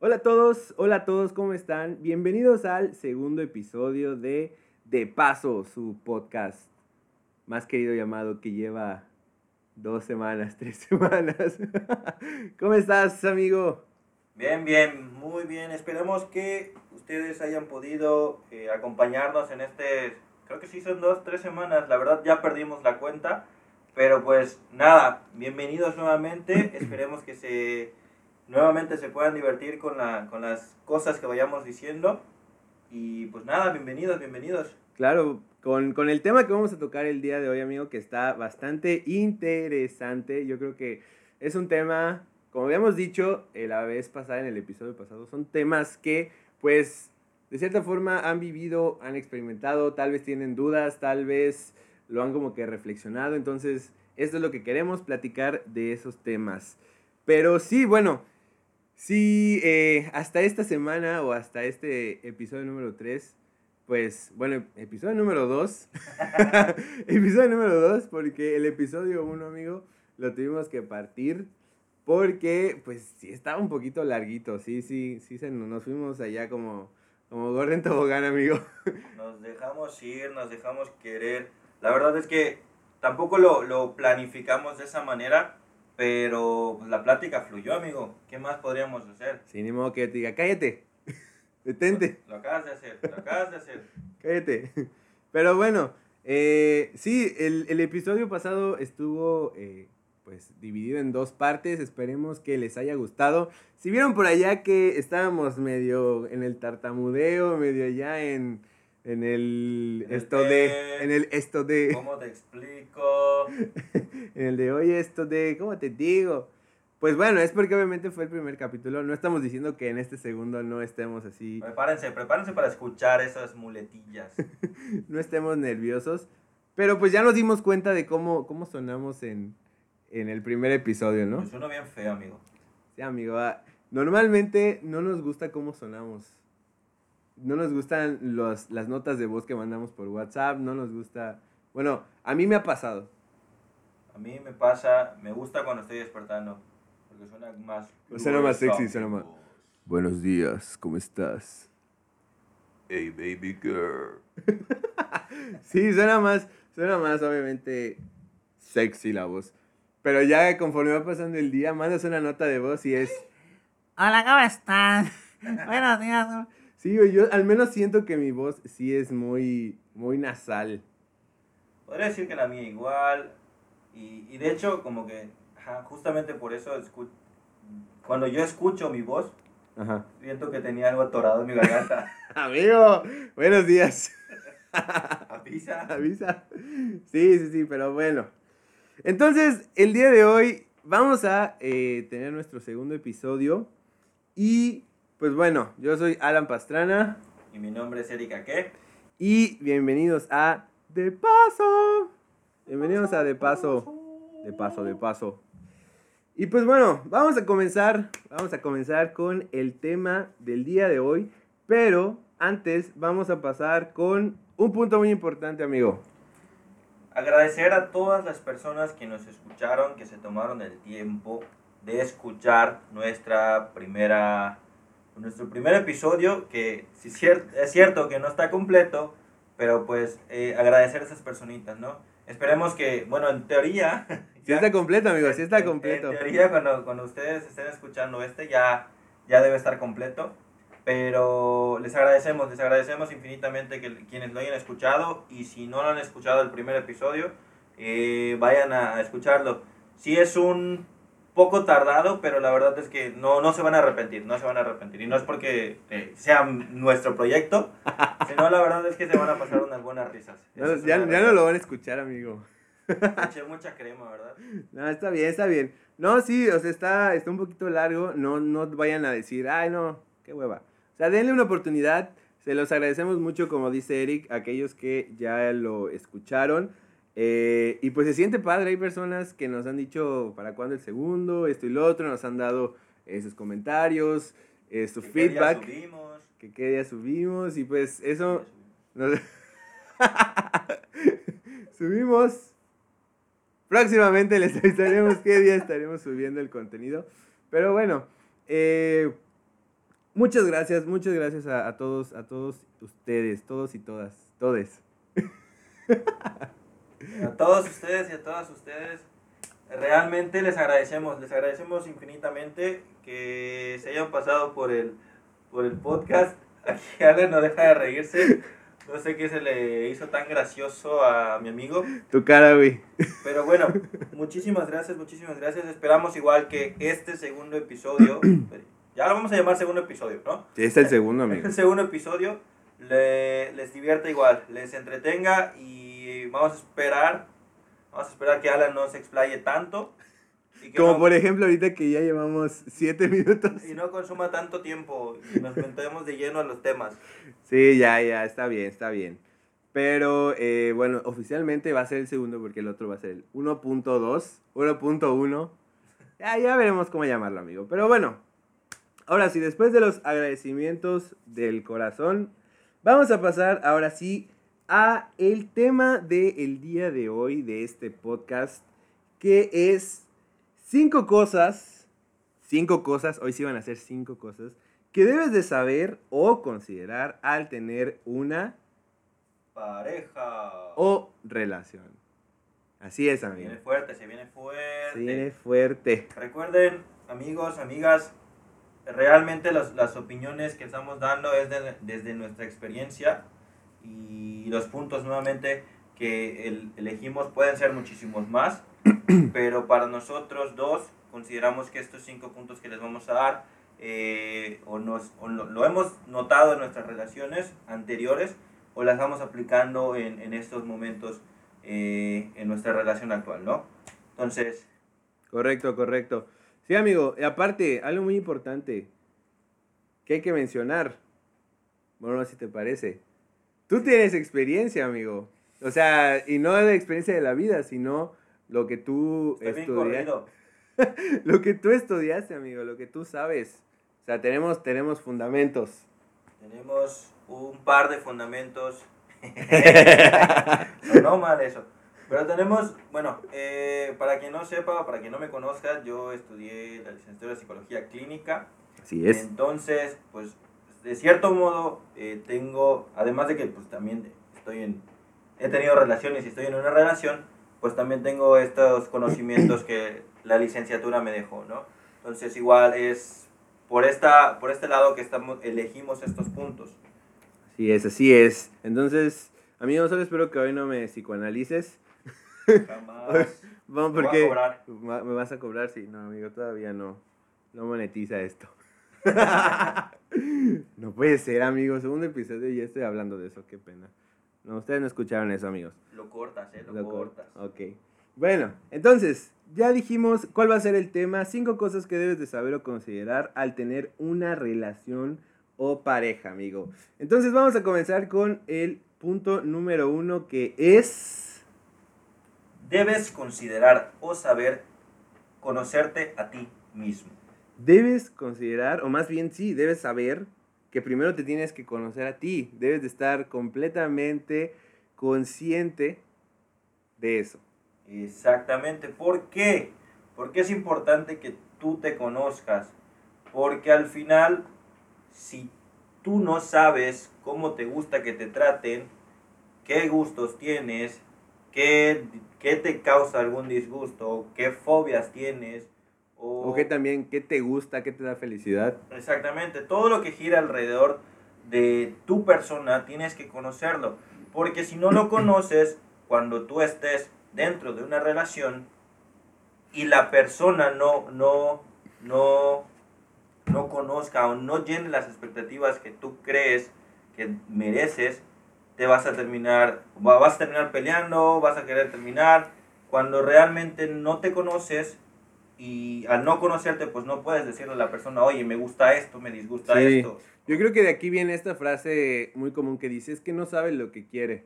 Hola a todos, hola a todos, ¿cómo están? Bienvenidos al segundo episodio de De Paso, su podcast más querido llamado que lleva dos semanas, tres semanas. ¿Cómo estás, amigo? Bien, bien, muy bien. Esperemos que ustedes hayan podido eh, acompañarnos en este, creo que sí son dos, tres semanas. La verdad ya perdimos la cuenta. Pero pues nada, bienvenidos nuevamente. Esperemos que se nuevamente se puedan divertir con, la, con las cosas que vayamos diciendo. Y pues nada, bienvenidos, bienvenidos. Claro, con, con, el tema que vamos a tocar el día de hoy, amigo, que está bastante interesante. Yo creo que es un tema, como habíamos dicho la vez pasada, en el episodio pasado, son temas que, pues, de cierta forma han vivido, han experimentado, tal vez tienen dudas, tal vez lo han como que reflexionado. Entonces, esto es lo que queremos platicar de esos temas. Pero sí, bueno, Sí, eh, hasta esta semana o hasta este episodio número 3, pues, bueno, episodio número 2. episodio número 2, porque el episodio 1, amigo, lo tuvimos que partir. Porque, pues, sí, estaba un poquito larguito. Sí, sí, sí, se, nos fuimos allá como, como gordo en tobogán, amigo. nos dejamos ir, nos dejamos querer. La verdad es que tampoco lo, lo planificamos de esa manera pero pues, la plática fluyó, amigo. ¿Qué más podríamos hacer? Sin ni modo que te diga, cállate. Detente. Lo, acabas de hacer, lo acabas de hacer. cállate. Pero bueno, eh, sí, el, el, episodio pasado estuvo eh, pues dividido en dos partes. Esperemos que les haya gustado. Si vieron por allá que estábamos medio en el tartamudeo, medio allá en en el, esto de, en el esto de. ¿Cómo te explico? en el de, oye, esto de, ¿cómo te digo? Pues bueno, es porque obviamente fue el primer capítulo. No estamos diciendo que en este segundo no estemos así. Prepárense, prepárense para escuchar esas muletillas. no estemos nerviosos. Pero pues ya nos dimos cuenta de cómo, cómo sonamos en, en el primer episodio, ¿no? Pues suena bien feo, amigo. Sí, amigo. Ah, normalmente no nos gusta cómo sonamos no nos gustan los, las notas de voz que mandamos por WhatsApp, no nos gusta... Bueno, a mí me ha pasado. A mí me pasa, me gusta cuando estoy despertando, porque suena más... Suena más sexy, suena más... Buenos días, ¿cómo estás? Hey, baby girl. sí, suena más, suena más, obviamente, sexy la voz. Pero ya conforme va pasando el día, mandas una nota de voz y es... Hola, ¿cómo estás? Buenos días. Sí, yo al menos siento que mi voz sí es muy, muy nasal. Podría decir que la mía igual. Y, y de hecho, como que, justamente por eso, cuando yo escucho mi voz, siento que tenía algo atorado en mi garganta. Amigo, buenos días. Avisa. Avisa. Sí, sí, sí, pero bueno. Entonces, el día de hoy vamos a eh, tener nuestro segundo episodio. Y pues bueno, yo soy Alan Pastrana. Y mi nombre es Erika ¿qué? Y bienvenidos a De Paso. Bienvenidos a De Paso. De Paso, de Paso. Y pues bueno, vamos a comenzar. Vamos a comenzar con el tema del día de hoy. Pero antes vamos a pasar con un punto muy importante, amigo. Agradecer a todas las personas que nos escucharon, que se tomaron el tiempo de escuchar nuestra primera nuestro primer episodio, que sí, es cierto que no está completo, pero pues eh, agradecer a esas personitas, ¿no? Esperemos que, bueno, en teoría... Sí está completo, amigo, sí está completo. En, teoría, cuando, cuando ustedes estén escuchando este, ya, ya debe estar completo. Pero les agradecemos, les agradecemos infinitamente que quienes lo hayan escuchado y si no lo han escuchado el primer episodio, eh, vayan a escucharlo. Si es un poco tardado, pero la verdad es que no, no se van a arrepentir, no se van a arrepentir. Y no es porque eh, sea nuestro proyecto, sino la verdad es que se van a pasar unas buenas risas. ya, no lo van a escuchar, amigo. Eché mucha crema, ¿verdad? No, está bien, está bien. No, sí, o sea, está, está un poquito largo. No, no vayan a decir, ay, no, qué hueva. O sea, denle una oportunidad. Se los agradecemos mucho, como dice Eric, a aquellos que ya lo escucharon. Eh, y pues se siente padre, hay personas que nos han dicho para cuándo el segundo, esto y lo otro, nos han dado esos comentarios, eh, su feedback. Qué día subimos. Que qué día subimos y pues eso... subimos. Próximamente les avisaremos qué día estaremos subiendo el contenido. Pero bueno, eh, muchas gracias, muchas gracias a, a todos, a todos ustedes, todos y todas, todes. A todos ustedes y a todas ustedes, realmente les agradecemos, les agradecemos infinitamente que se hayan pasado por el, por el podcast. Aquí Alan no deja de reírse. No sé qué se le hizo tan gracioso a mi amigo. Tu cara, güey. Pero bueno, muchísimas gracias, muchísimas gracias. Esperamos igual que este segundo episodio, ya lo vamos a llamar segundo episodio, ¿no? Sí, es el segundo, amigo. El segundo episodio le- les divierta igual, les entretenga y vamos a esperar, vamos a esperar que Alan no se explaye tanto y que Como no, por ejemplo ahorita que ya llevamos siete minutos. y no consuma tanto tiempo y nos metemos de lleno a los temas. Sí, ya, ya, está bien, está bien. Pero eh, bueno, oficialmente va a ser el segundo porque el otro va a ser el 1.2, 1.1. Ya, ya veremos cómo llamarlo, amigo. Pero bueno, ahora sí, después de los agradecimientos del corazón, vamos a pasar ahora sí a el tema del día de hoy de este podcast, que es cinco cosas, cinco cosas, hoy sí van a ser cinco cosas, que debes de saber o considerar al tener una Pareja. o relación. Así es, Se amigo. viene fuerte, se viene fuerte. Se viene fuerte. Recuerden, amigos, amigas, realmente las, las opiniones que estamos dando es de- desde nuestra experiencia y los puntos nuevamente que el- elegimos pueden ser muchísimos más, pero para nosotros dos consideramos que estos cinco puntos que les vamos a dar eh, o, nos, o lo, lo hemos notado en nuestras relaciones anteriores o las estamos aplicando en, en estos momentos eh, en nuestra relación actual, ¿no? Entonces, Correcto, correcto. Sí, amigo. Y aparte, algo muy importante que hay que mencionar. Bueno, si te parece. Tú tienes experiencia, amigo. O sea, y no de experiencia de la vida, sino lo que tú estudiaste. Lo que tú estudiaste, amigo, lo que tú sabes. O sea, tenemos, tenemos fundamentos. Tenemos un par de fundamentos. Sonó mal eso. Pero tenemos, bueno, eh, para quien no sepa, para quien no me conozca, yo estudié la licenciatura de psicología clínica. Así es. Entonces, pues, de cierto modo, eh, tengo, además de que pues también estoy en, he tenido relaciones y estoy en una relación, pues también tengo estos conocimientos que la licenciatura me dejó, ¿no? Entonces, igual es por, esta, por este lado que estamos, elegimos estos puntos. Así es, así es. Entonces, amigo, solo espero que hoy no me psicoanalices. Jamás. Vamos, porque ¿Me vas a cobrar? Sí, no, amigo, todavía no. No monetiza esto. no puede ser, amigo. Segundo episodio y ya estoy hablando de eso, qué pena. No, ustedes no escucharon eso, amigos. Lo cortas, ¿eh? Lo, Lo cor- cortas. Ok. Bueno, entonces, ya dijimos cuál va a ser el tema. Cinco cosas que debes de saber o considerar al tener una relación o pareja, amigo. Entonces, vamos a comenzar con el punto número uno que es... Debes considerar o saber conocerte a ti mismo. Debes considerar, o más bien sí, debes saber que primero te tienes que conocer a ti. Debes de estar completamente consciente de eso. Exactamente. ¿Por qué? Porque es importante que tú te conozcas. Porque al final, si tú no sabes cómo te gusta que te traten, qué gustos tienes, qué, qué te causa algún disgusto, qué fobias tienes, o, que también, ¿qué te gusta? ¿Qué te da felicidad? Exactamente, todo lo que gira alrededor de tu persona tienes que conocerlo, porque si no lo conoces, cuando tú estés dentro de una relación y la persona no, no, no, no conozca o no llene las expectativas que tú crees que mereces, te vas a terminar, va- vas a terminar peleando, vas a querer terminar, cuando realmente no te conoces y al no conocerte, pues no puedes decirle a la persona, oye, me gusta esto, me disgusta Sí. esto. Yo creo que de aquí viene esta frase muy común que dice, es que no sabe lo que quiere.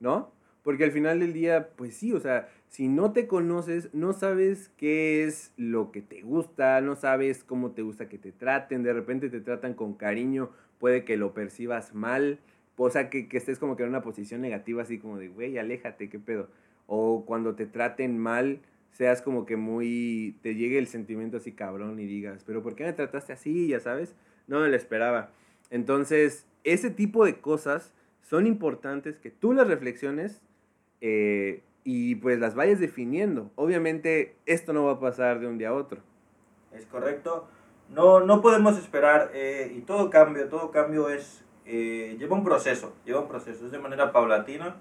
¿No? Porque al final del día, pues sí, o sea, si no te conoces, no sabes qué es lo que te gusta, no sabes cómo te gusta que te traten, de repente te tratan con cariño, puede que lo percibas mal, o sea, que, que estés como que en una posición negativa, así como de, güey, aléjate, qué pedo. O cuando te traten mal, seas como que muy, te llegue el sentimiento así cabrón y digas, pero ¿por qué me trataste así? Ya sabes, no me lo esperaba. Entonces, ese tipo de cosas son importantes que tú las reflexiones eh, y pues las vayas definiendo. Obviamente, esto no va a pasar de un día a otro. Es correcto. No, no podemos esperar eh, y todo cambio, todo cambio es, eh, lleva un proceso, lleva un proceso, es de manera paulatina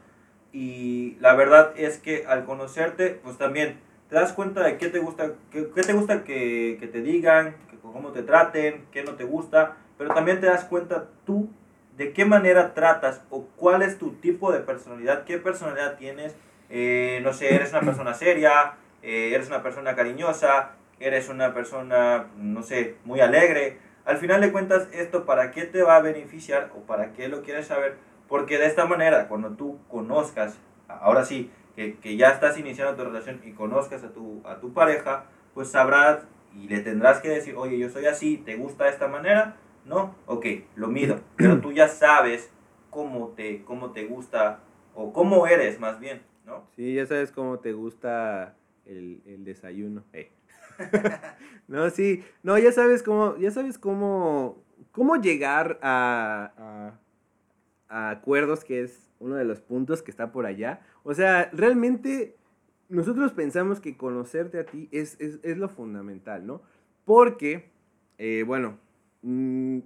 y la verdad es que al conocerte, pues también te das cuenta de qué te gusta, qué, te gusta que, que, te digan, cómo te traten, qué no te gusta, pero también te das cuenta tú de qué manera tratas o cuál es tu tipo de personalidad, qué personalidad tienes, eh, no sé, eres una persona seria, eres una persona cariñosa, eres una persona, no sé, muy alegre. Al final de cuentas, esto para qué te va a beneficiar o para qué lo quieres saber, porque de esta manera, cuando tú conozcas, ahora sí, que, que ya estás iniciando tu relación y conozcas a tu, a tu pareja, pues sabrás y le tendrás que decir, oye, yo soy así, ¿te gusta de esta manera? ¿No? Ok, lo mido, pero tú ya sabes cómo te, cómo te gusta o cómo eres más bien, ¿no? Sí, ya sabes cómo te gusta el, el desayuno. Eh. no, sí. No, ya sabes cómo, ya sabes cómo, cómo llegar a, a, a, acuerdos, que es uno de los puntos que está por allá. O sea, realmente nosotros pensamos que conocerte a ti es, es, es lo fundamental, ¿no? Porque, eh, bueno, mmm,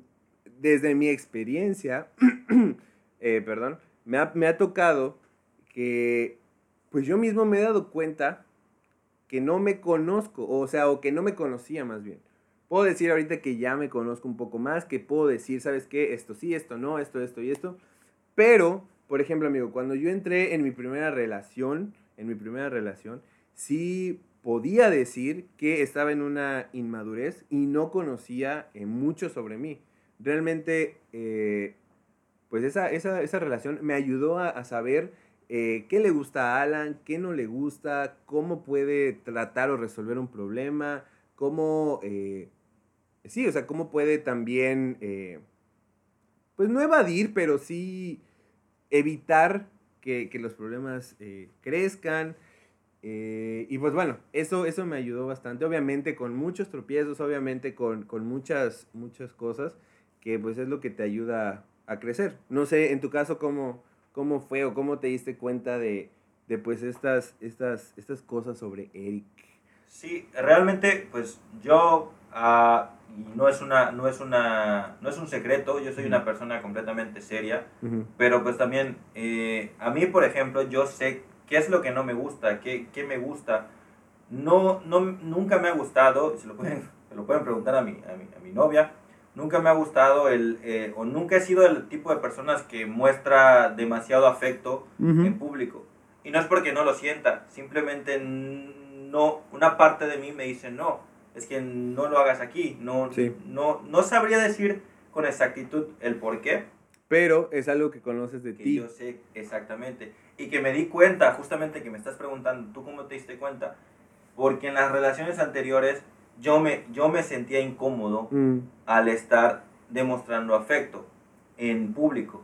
desde mi experiencia, eh, perdón, me ha, me ha tocado que, pues yo mismo me he dado cuenta que no me conozco, o sea, o que no me conocía más bien. Puedo decir ahorita que ya me conozco un poco más, que puedo decir, ¿sabes qué? Esto sí, esto no, esto, esto y esto. Pero, por ejemplo, amigo, cuando yo entré en mi primera relación, en mi primera relación, sí podía decir que estaba en una inmadurez y no conocía eh, mucho sobre mí. Realmente, eh, pues esa, esa, esa, relación me ayudó a, saber eh, qué le gusta a Alan, qué no le gusta, cómo puede tratar o resolver un problema, cómo, sí, o sea, cómo puede también, pues no evadir, pero sí evitar que, que los problemas eh, crezcan. y pues bueno, eso, eso me ayudó bastante, obviamente con muchos tropiezos, obviamente con, con muchas, muchas cosas, que pues es lo que te ayuda a crecer. No sé, en tu caso, ¿cómo, cómo fue o cómo te diste cuenta de, de pues estas, estas, estas cosas sobre Eric. Sí, realmente pues yo uh, no es una no es una no es un secreto, yo soy una persona completamente seria, uh -huh. pero pues también eh, a mí por ejemplo yo sé qué es lo que no me gusta, qué, qué me gusta. No, no, nunca me ha gustado, se lo pueden, se lo pueden preguntar a mi, a mi, a mi novia, nunca me ha gustado el, eh, o nunca he sido el tipo de personas que muestra demasiado afecto uh -huh. en público. Y no es porque no lo sienta, simplemente no, una parte de mí me dice no, es que no lo hagas aquí. No, sí. no, no sabría decir con exactitud el por qué. Pero es algo que conoces de que ti. Yo sé exactamente. Y que me di cuenta, justamente que me estás preguntando, ¿tú cómo te diste cuenta? Porque en las relaciones anteriores yo me, yo me sentía incómodo mm. al estar demostrando afecto en público.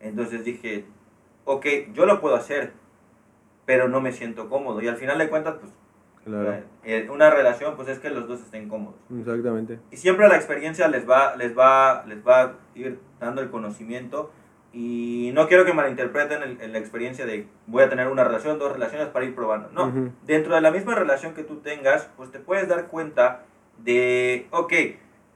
Entonces dije, ok, yo lo puedo hacer, pero no me siento cómodo. Y al final de cuentas, pues, claro. eh, una relación, pues es que los dos estén cómodos. Exactamente. Y siempre la experiencia les va, les va, les va a ir dando el conocimiento. Y no quiero que malinterpreten el, el la experiencia de voy a tener una relación, dos relaciones para ir probando. No, uh -huh. dentro de la misma relación que tú tengas, pues te puedes dar cuenta de, ok,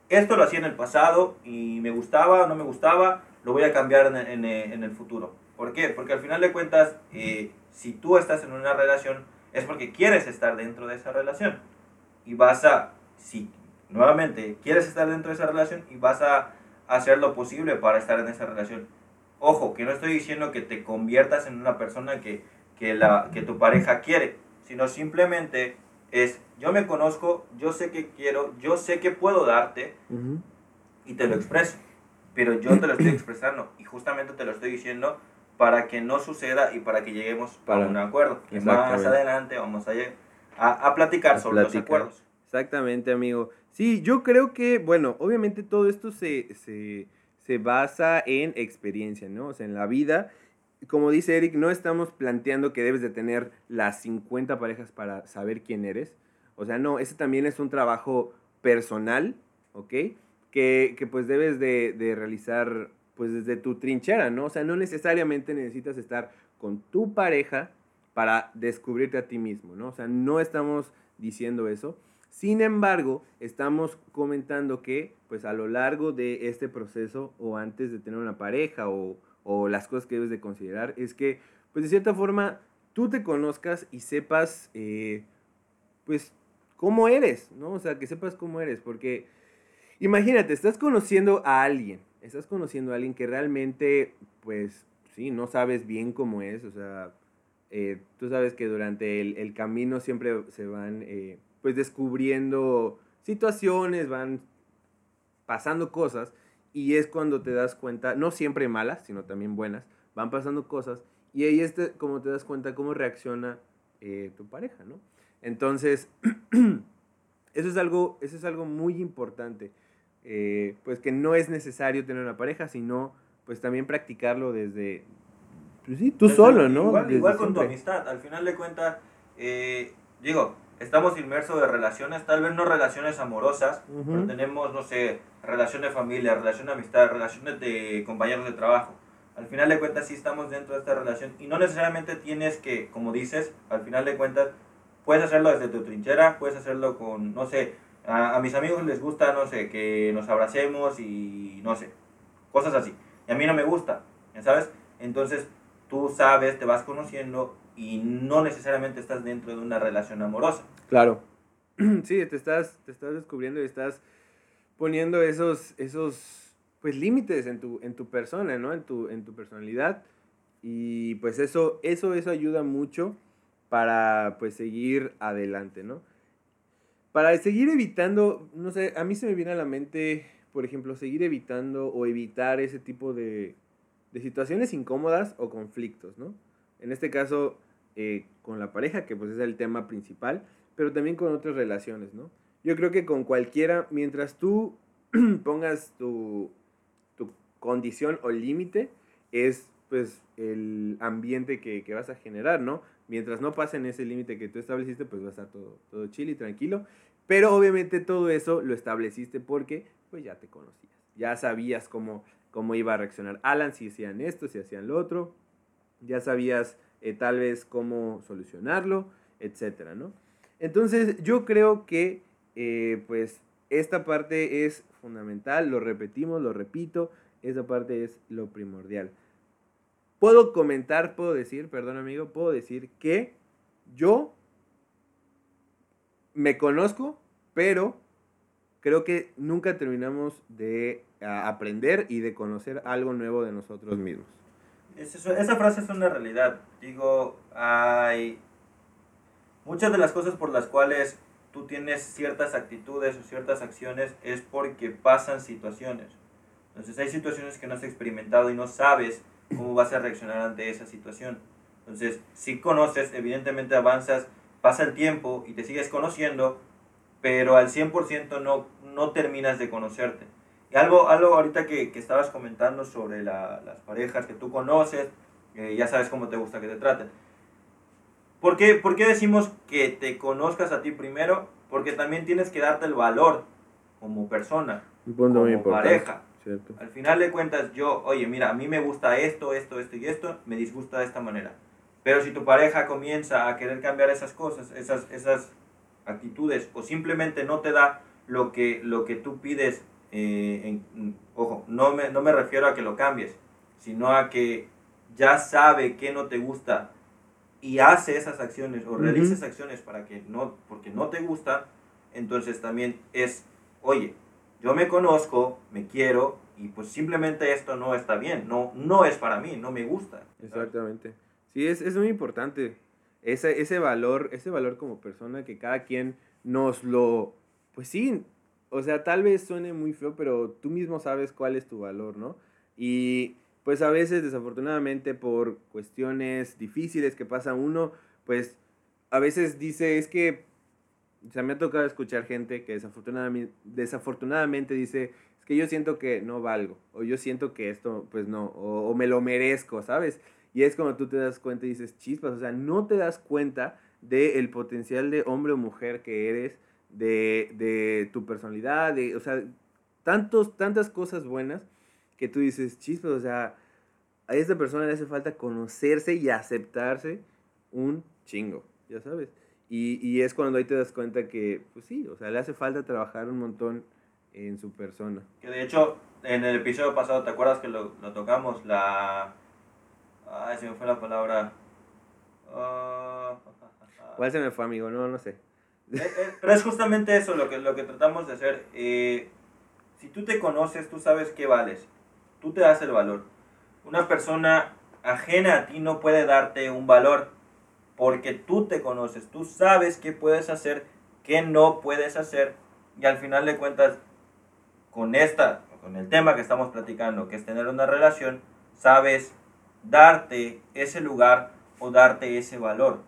esto lo hacía en el pasado y me gustaba o no me gustaba, lo voy a cambiar en, en, en, el futuro. ¿Por qué? Porque al final de cuentas, eh, si tú estás en una relación, es porque quieres estar dentro de esa relación. Y vas a, si nuevamente quieres estar dentro de esa relación y vas a hacer lo posible para estar en esa relación. Ojo, que no estoy diciendo que te conviertas en una persona que, que, la, que tu pareja quiere, sino simplemente es, yo me conozco, yo sé que quiero, yo sé que puedo darte uh -huh. y te lo expreso, pero yo te lo estoy expresando y justamente te lo estoy diciendo para que no suceda y para que lleguemos para, a un acuerdo. Que más adelante vamos a, a, a platicar a sobre platicar. los acuerdos. Exactamente, amigo. Sí, yo creo que, bueno, obviamente todo esto se, se, se basa en experiencia, ¿no? O sea, en la vida. como dice Eric, no estamos planteando que debes de tener las 50 parejas para saber quién eres. O sea, no, ese también es un trabajo personal, ¿ok? Que, que pues debes de, de, realizar pues desde tu trinchera, ¿no? O sea, no necesariamente necesitas estar con tu pareja para descubrirte a ti mismo, ¿no? O sea, no estamos diciendo eso. Sin embargo, estamos comentando que pues a lo largo de este proceso o antes de tener una pareja o, o las cosas que debes de considerar es que pues de cierta forma tú te conozcas y sepas eh, pues cómo eres, ¿no? O sea, que sepas cómo eres, porque imagínate, estás conociendo a alguien, estás conociendo a alguien que realmente pues sí, no sabes bien cómo es, o sea, eh, tú sabes que durante el, el camino siempre se van eh, pues descubriendo situaciones, van pasando cosas y es cuando te das cuenta, no siempre malas, sino también buenas, van pasando cosas y ahí es como te das cuenta cómo reacciona eh, tu pareja, ¿no? Entonces, eso es algo, eso es algo muy importante, eh, pues que no es necesario tener una pareja, sino pues también practicarlo desde, pues sí, tú solo, ¿no? Igual, igual con tu amistad, al final de cuentas, eh, digo, estamos inmersos de relaciones, tal vez no relaciones amorosas, uh -huh. pero tenemos, no sé, relación de familia, relación de amistad, relaciones de compañeros de trabajo. Al final de cuentas sí estamos dentro de esta relación y no necesariamente tienes que, como dices, al final de cuentas puedes hacerlo desde tu trinchera, puedes hacerlo con, no sé, a, a mis amigos les gusta, no sé, que nos abracemos y no sé, cosas así. Y a mí no me gusta, ¿sabes? Entonces tú sabes, te vas conociendo y no necesariamente estás dentro de una relación amorosa. Claro. Sí, te estás, te estás descubriendo y estás poniendo esos, esos pues, límites en tu, en tu persona, ¿no? En tu, en tu personalidad. Y pues eso, eso, eso ayuda mucho para pues seguir adelante, ¿no? Para seguir evitando, no sé, a mí se me viene a la mente, por ejemplo, seguir evitando o evitar ese tipo de, de situaciones incómodas o conflictos, ¿no? En este caso, eh, con la pareja, que pues es el tema principal, pero también con otras relaciones, ¿no? Yo creo que con cualquiera, mientras tú pongas tu, tu condición o límite, es pues el ambiente que, que, vas a generar, ¿no? Mientras no pasen ese límite que tú estableciste, pues va a estar todo, todo y tranquilo. Pero obviamente todo eso lo estableciste porque pues ya te conocías. Ya sabías cómo, cómo iba a reaccionar Alan, si hacían esto, si hacían lo otro. Ya sabías eh, tal vez cómo solucionarlo, etcétera, ¿no? Entonces yo creo que eh, pues esta parte es fundamental, lo repetimos, lo repito, esa parte es lo primordial. Puedo comentar, puedo decir, perdón amigo, puedo decir que yo me conozco, pero creo que nunca terminamos de aprender y de conocer algo nuevo de nosotros mismos. esa frase es una realidad. Digo, hay muchas de las cosas por las cuales tú tienes ciertas actitudes o ciertas acciones es porque pasan situaciones. Entonces hay situaciones que no has experimentado y no sabes cómo vas a reaccionar ante esa situación. Entonces, si conoces, evidentemente avanzas, pasa el tiempo y te sigues conociendo, pero al 100% no, no terminas de conocerte. Y algo, algo ahorita que, que estabas comentando sobre la, las parejas que tú conoces, eh, ya sabes cómo te gusta que te traten. ¿Por qué, ¿Por qué decimos que te conozcas a ti primero? Porque también tienes que darte el valor como persona, como pareja. Cierto. Al final de cuentas, yo, oye, mira, a mí me gusta esto, esto, esto y esto, me disgusta de esta manera. Pero si tu pareja comienza a querer cambiar esas cosas, esas, esas actitudes, o simplemente no te da lo que, lo que tú pides, eh, en, ojo, no me, no me refiero a que lo cambies, sino a que ya sabe que no te gusta y hace esas acciones o realiza esas acciones para que no, porque no te gusta, entonces también es, oye, yo me conozco, me quiero y pues simplemente esto no está bien, no, no es para mí, no me gusta. Exactamente. Sí, es, es muy importante ese, ese valor, ese valor como persona que cada quien nos lo, pues sí, o sea, tal vez suene muy feo, pero tú mismo sabes cuál es tu valor, ¿no? Y pues a veces desafortunadamente por cuestiones difíciles que pasa uno, pues a veces dice, es que, o sea, me ha tocado escuchar gente que desafortunadamente, dice, es que yo siento que no valgo, o yo siento que esto, pues no, o, me lo merezco, ¿sabes? Y es cuando tú te das cuenta y dices, chispas, o sea, no te das cuenta del potencial de hombre o mujer que eres, de, de tu personalidad, de, o sea, tantos, tantas cosas buenas que tú dices, chispas, o sea, a esta persona le hace falta conocerse y aceptarse un chingo, ya sabes. Y, y es cuando ahí te das cuenta que, pues sí, o sea, le hace falta trabajar un montón en su persona. Que de hecho, en el episodio pasado, ¿te acuerdas que lo, lo tocamos? La... Ay, se me fue la palabra. Ah, ¿Cuál se me fue, amigo? No, no sé. Eh, eh, Pero es justamente eso lo que, lo que tratamos de hacer. Eh, si tú te conoces, tú sabes qué vales. Tú te das el valor. Una persona ajena a ti no puede darte un valor porque tú te conoces. Tú sabes qué puedes hacer, qué no puedes hacer. Y al final de cuentas, con esta, con el tema que estamos platicando, que es tener una relación, sabes darte ese lugar o darte ese valor.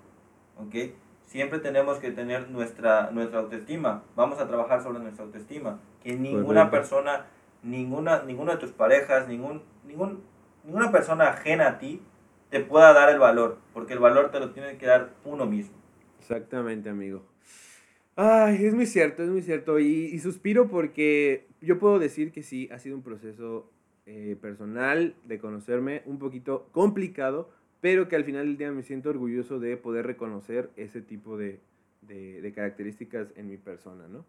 ¿Ok? Siempre tenemos que tener nuestra, nuestra autoestima. Vamos a trabajar sobre nuestra autoestima. Que ninguna persona, ninguna, ninguna de tus parejas, ningún, ningún, ninguna persona ajena a ti te pueda dar el valor. Porque el valor te lo tiene que dar uno mismo. Exactamente, amigo. Ay, es muy cierto, es muy cierto. Y, y suspiro porque yo puedo decir que sí, ha sido un proceso eh, personal de conocerme un poquito complicado, pero que al final del día me siento orgulloso de poder reconocer ese tipo de, de- de características en mi persona, ¿no?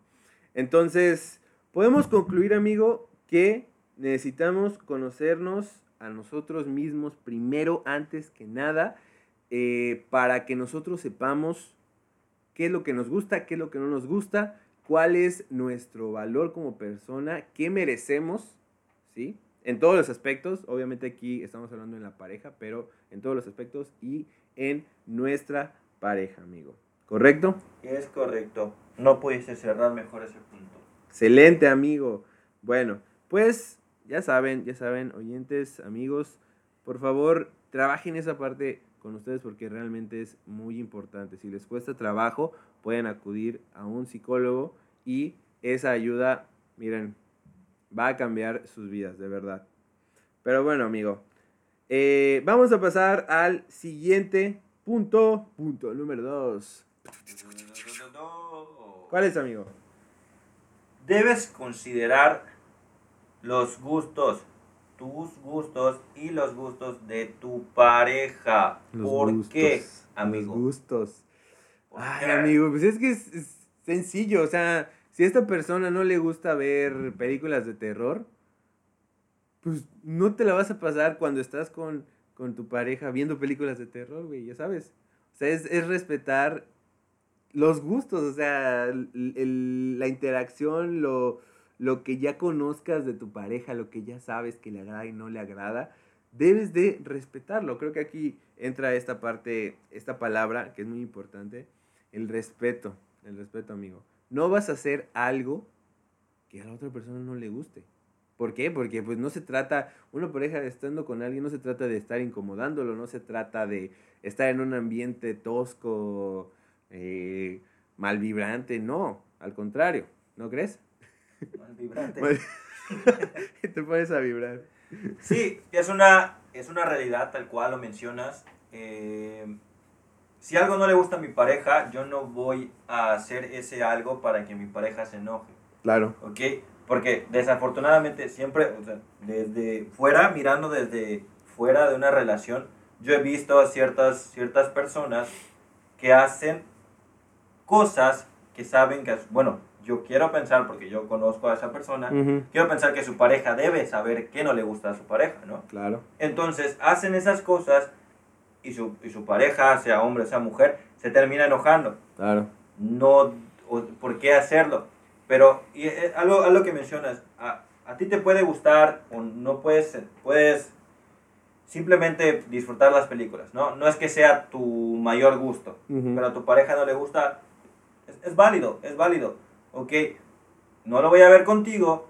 Entonces, podemos concluir, amigo, que necesitamos conocernos a nosotros mismos primero, antes que nada, eh, para que nosotros sepamos qué es lo que nos gusta, qué es lo que no nos gusta, cuál es nuestro valor como persona, qué merecemos, ¿sí? En todos los aspectos, obviamente aquí estamos hablando en la pareja, pero en todos los aspectos y en nuestra pareja, amigo. ¿Correcto? Es correcto. No pudiese cerrar mejor ese punto. Excelente, amigo. Bueno, pues ya saben, ya saben, oyentes, amigos, por favor, trabajen esa parte con ustedes porque realmente es muy importante. Si les cuesta trabajo, pueden acudir a un psicólogo y esa ayuda, miren, va a cambiar sus vidas, de verdad. Pero bueno, amigo, eh, vamos a pasar al siguiente punto, punto número dos. ¿Cuál es, amigo? Debes considerar los gustos, tus gustos y los gustos de tu pareja. ¿Por qué, amigo? Los gustos. ¿Por Ay, amigo, pues es que es, es sencillo. O sea, si a esta persona no le gusta ver películas de terror, pues no te la vas a pasar cuando estás con, con tu pareja viendo películas de terror, güey, ya sabes. O sea, es, es respetar los gustos, o sea, el- el- la interacción, lo, lo que ya conozcas de tu pareja, lo que ya sabes que le agrada y no le agrada, debes de respetarlo. Creo que aquí entra esta parte, esta palabra que es muy importante, el respeto, el respeto, amigo. No vas a hacer algo que a la otra persona no le guste. ¿Por qué? Porque pues no se trata, una pareja estando con alguien no se trata de estar incomodándolo, no se trata de estar en un ambiente tosco, eh, mal vibrante, no, al contrario, ¿no crees? Mal vibrante. Mal- Te pones a vibrar. Sí, es una, es una realidad tal cual lo mencionas. Eh, si algo no le gusta a mi pareja, yo no voy a hacer ese algo para que mi pareja se enoje. Claro. ¿Ok? Porque desafortunadamente siempre, o sea, desde fuera, mirando desde fuera de una relación, yo he visto a ciertas, ciertas personas que hacen cosas que saben que, bueno, yo quiero pensar, porque yo conozco a esa persona, Ujú, quiero pensar que su pareja debe saber qué no le gusta a su pareja, ¿no? Claro. Entonces hacen esas cosas y su, y su pareja, sea hombre sea mujer, se termina enojando. Claro. No, o- ¿por qué hacerlo? Pero y, eh, algo, algo que mencionas, a, a ti te puede gustar o no puedes, puedes simplemente disfrutar las películas, ¿no? No es que sea tu mayor gusto, Ujú. pero a tu pareja no le gusta, es, es válido, es válido, ¿ok? No lo voy a ver contigo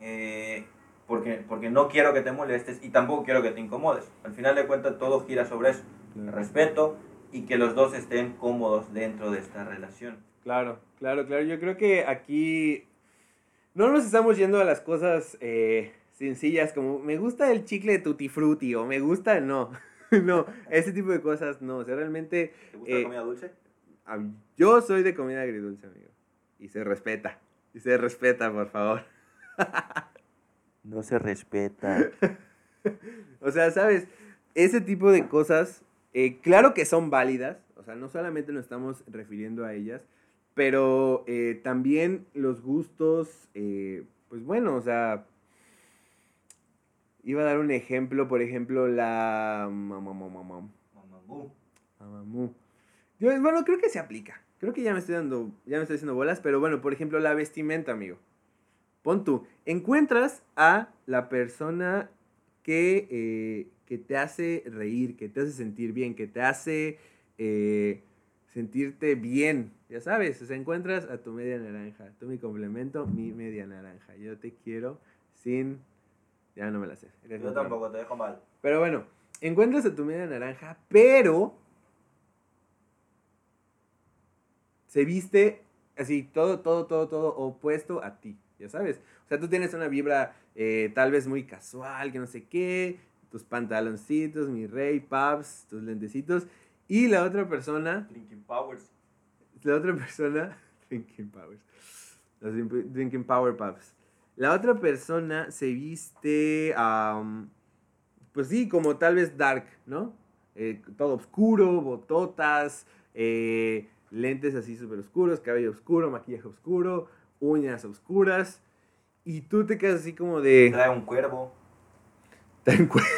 eh, porque, porque no quiero que te molestes y tampoco quiero que te incomodes. Al final de cuentas todo gira sobre eso, Claro. respeto y que los dos estén cómodos dentro de esta relación. Claro, claro, claro. Yo creo que aquí no nos estamos yendo a las cosas eh, sencillas como me gusta el chicle de tutti frutti o me gusta no. no, ese tipo de cosas no. O sea, realmente ¿Te gusta Eh, la comida dulce? yo soy de comida agridulce, amigo. Y se respeta. Y se respeta, por favor. No se respeta. O sea, ¿sabes? Ese tipo de cosas, eh, claro que son válidas. O sea, no solamente nos estamos refiriendo a ellas, pero eh, también los gustos, eh, pues bueno, o sea, iba a dar un ejemplo, por ejemplo, la... Mamamú. Mamamoo. Yo, bueno, creo que se aplica. Creo que ya me estoy dando, ya me estoy haciendo bolas, pero bueno, por ejemplo, la vestimenta, amigo. Pon tú, encuentras a la persona que, eh, que te hace reír, que te hace sentir bien, que te hace eh, sentirte bien, ya sabes, o sea, encuentras a tu media naranja, tú mi complemento, mi media naranja. Yo te quiero sin... Ya no me la sé. eres Yo tampoco, te dejo mal. pero bueno, encuentras a tu media naranja, pero se viste así, todo, todo, todo, todo opuesto a ti, ya sabes. O sea, tú tienes una vibra eh, tal vez muy casual, que no sé qué, tus pantaloncitos, mi rey, paps, tus lentecitos, y la otra persona, Drinking Powers. la otra persona, Drinking Powers, los Drinking Power Puffs. La otra persona se viste, am, pues sí, como tal vez dark, ¿no? Eh, todo oscuro, bototas, eh, lentes así súper oscuros, cabello oscuro, maquillaje oscuro, uñas oscuras. Y tú te quedas así como de... Trae un cuervo. Traen cuervo.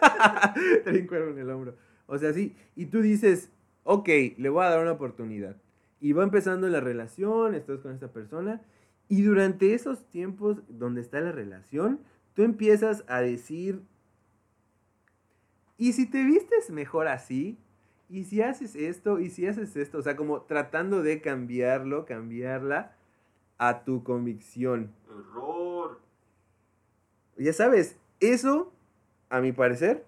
Traen cuervo en el hombro. O sea, sí. Y tú dices, ok, le voy a dar una oportunidad. Y va empezando la relación, estás con esta persona. Y durante esos tiempos donde está la relación, tú empiezas a decir, ¿y si te vistes mejor así? ¿Y si haces esto? ¿Y si haces esto? O sea, como tratando de cambiarlo, cambiarla a tu convicción. Error. Ya sabes, eso, a mi parecer,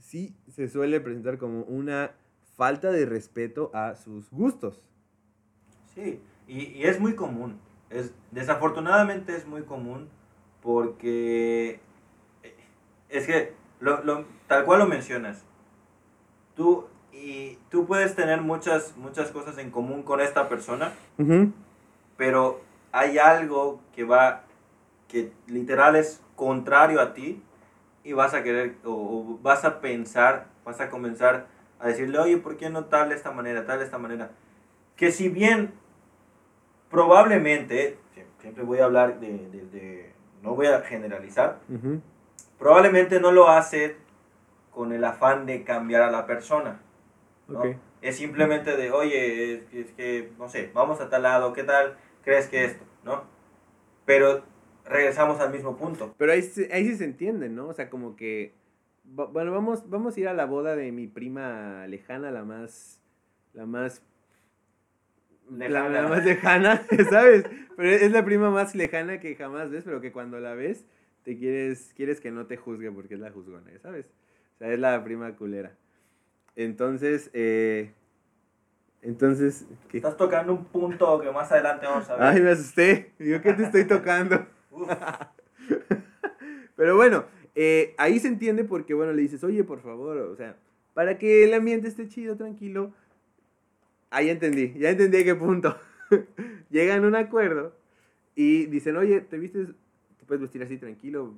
sí se suele presentar como una falta de respeto a sus gustos. Sí, y, y es muy común. Es, desafortunadamente es muy común porque eh, es que lo, lo- tal cual lo mencionas. Tú, y, tú puedes tener muchas, muchas cosas en común con esta persona, pero hay algo que va, que literal es contrario a ti y vas a querer, o, o vas a pensar, vas a comenzar a decirle, oye, ¿por qué no tal de esta manera, tal de esta manera? Que si bien probablemente, sie- siempre voy a hablar de, de- de- no voy a generalizar, Ujú. probablemente no lo hace con el afán de cambiar a la persona. ¿no? Es simplemente de, oye, es, que- es que, no sé, vamos a tal lado, ¿qué tal crees que esto? ¿No? Pero regresamos al mismo punto. Pero ahí, ahí sí se entiende, ¿no? O sea, como que, bueno, vamos, vamos a ir a la boda de mi prima lejana, la más, la más, la, la más lejana, ¿sabes? Pero es la prima más lejana que jamás ves, pero que cuando la ves, te quieres, quieres que no te juzgue porque es la juzgona, ¿ya ¿sabes? O sea, es la prima culera. Entonces, eh, entonces, ¿qué? Estás tocando un punto que más adelante vamos a ver. Ay, me asusté. Yo que te estoy tocando. Pero bueno, eh, ahí se entiende porque, bueno, le dices, oye, por favor, o sea, para que el ambiente esté chido, tranquilo. Ahí entendí, ya entendí a qué punto. Llegan a un acuerdo y dicen, oye, te vistes, te puedes vestir así tranquilo,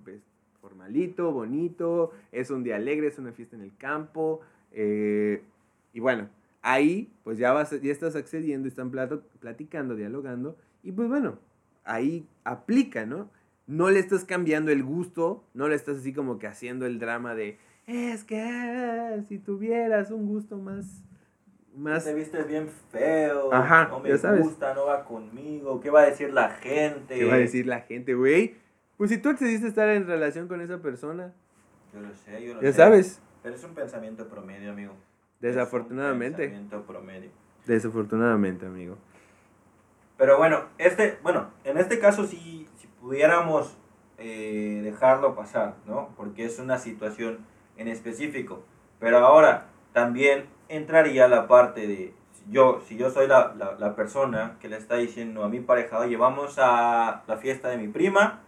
formalito, bonito, es un día alegre, es una fiesta en el campo. eh, y bueno, ahí pues ya, vas, ya estás accediendo, están plato- platicando, dialogando. Y pues bueno, ahí aplica, ¿no? No le estás cambiando el gusto, no le estás así como que haciendo el drama de, es que si tuvieras un gusto más, más... te vistes bien feo, Ajá, no me ya sabes. gusta, no va conmigo, ¿qué va a decir la gente? ¿Qué va a decir la gente, güey? Pues si tú accediste estar en relación con esa persona, Yo lo sé, yo lo ya sé. sabes. Pero es un pensamiento promedio, amigo. Desafortunadamente. Es un pensamiento promedio. Desafortunadamente, amigo. Pero bueno, este, bueno, en este caso si, si pudiéramos eh, dejarlo pasar, ¿no? Porque es una situación en específico. Pero ahora también entraría la parte de yo, si yo soy la, la, la persona que le está diciendo a mi pareja, oye, vamos a la fiesta de mi prima,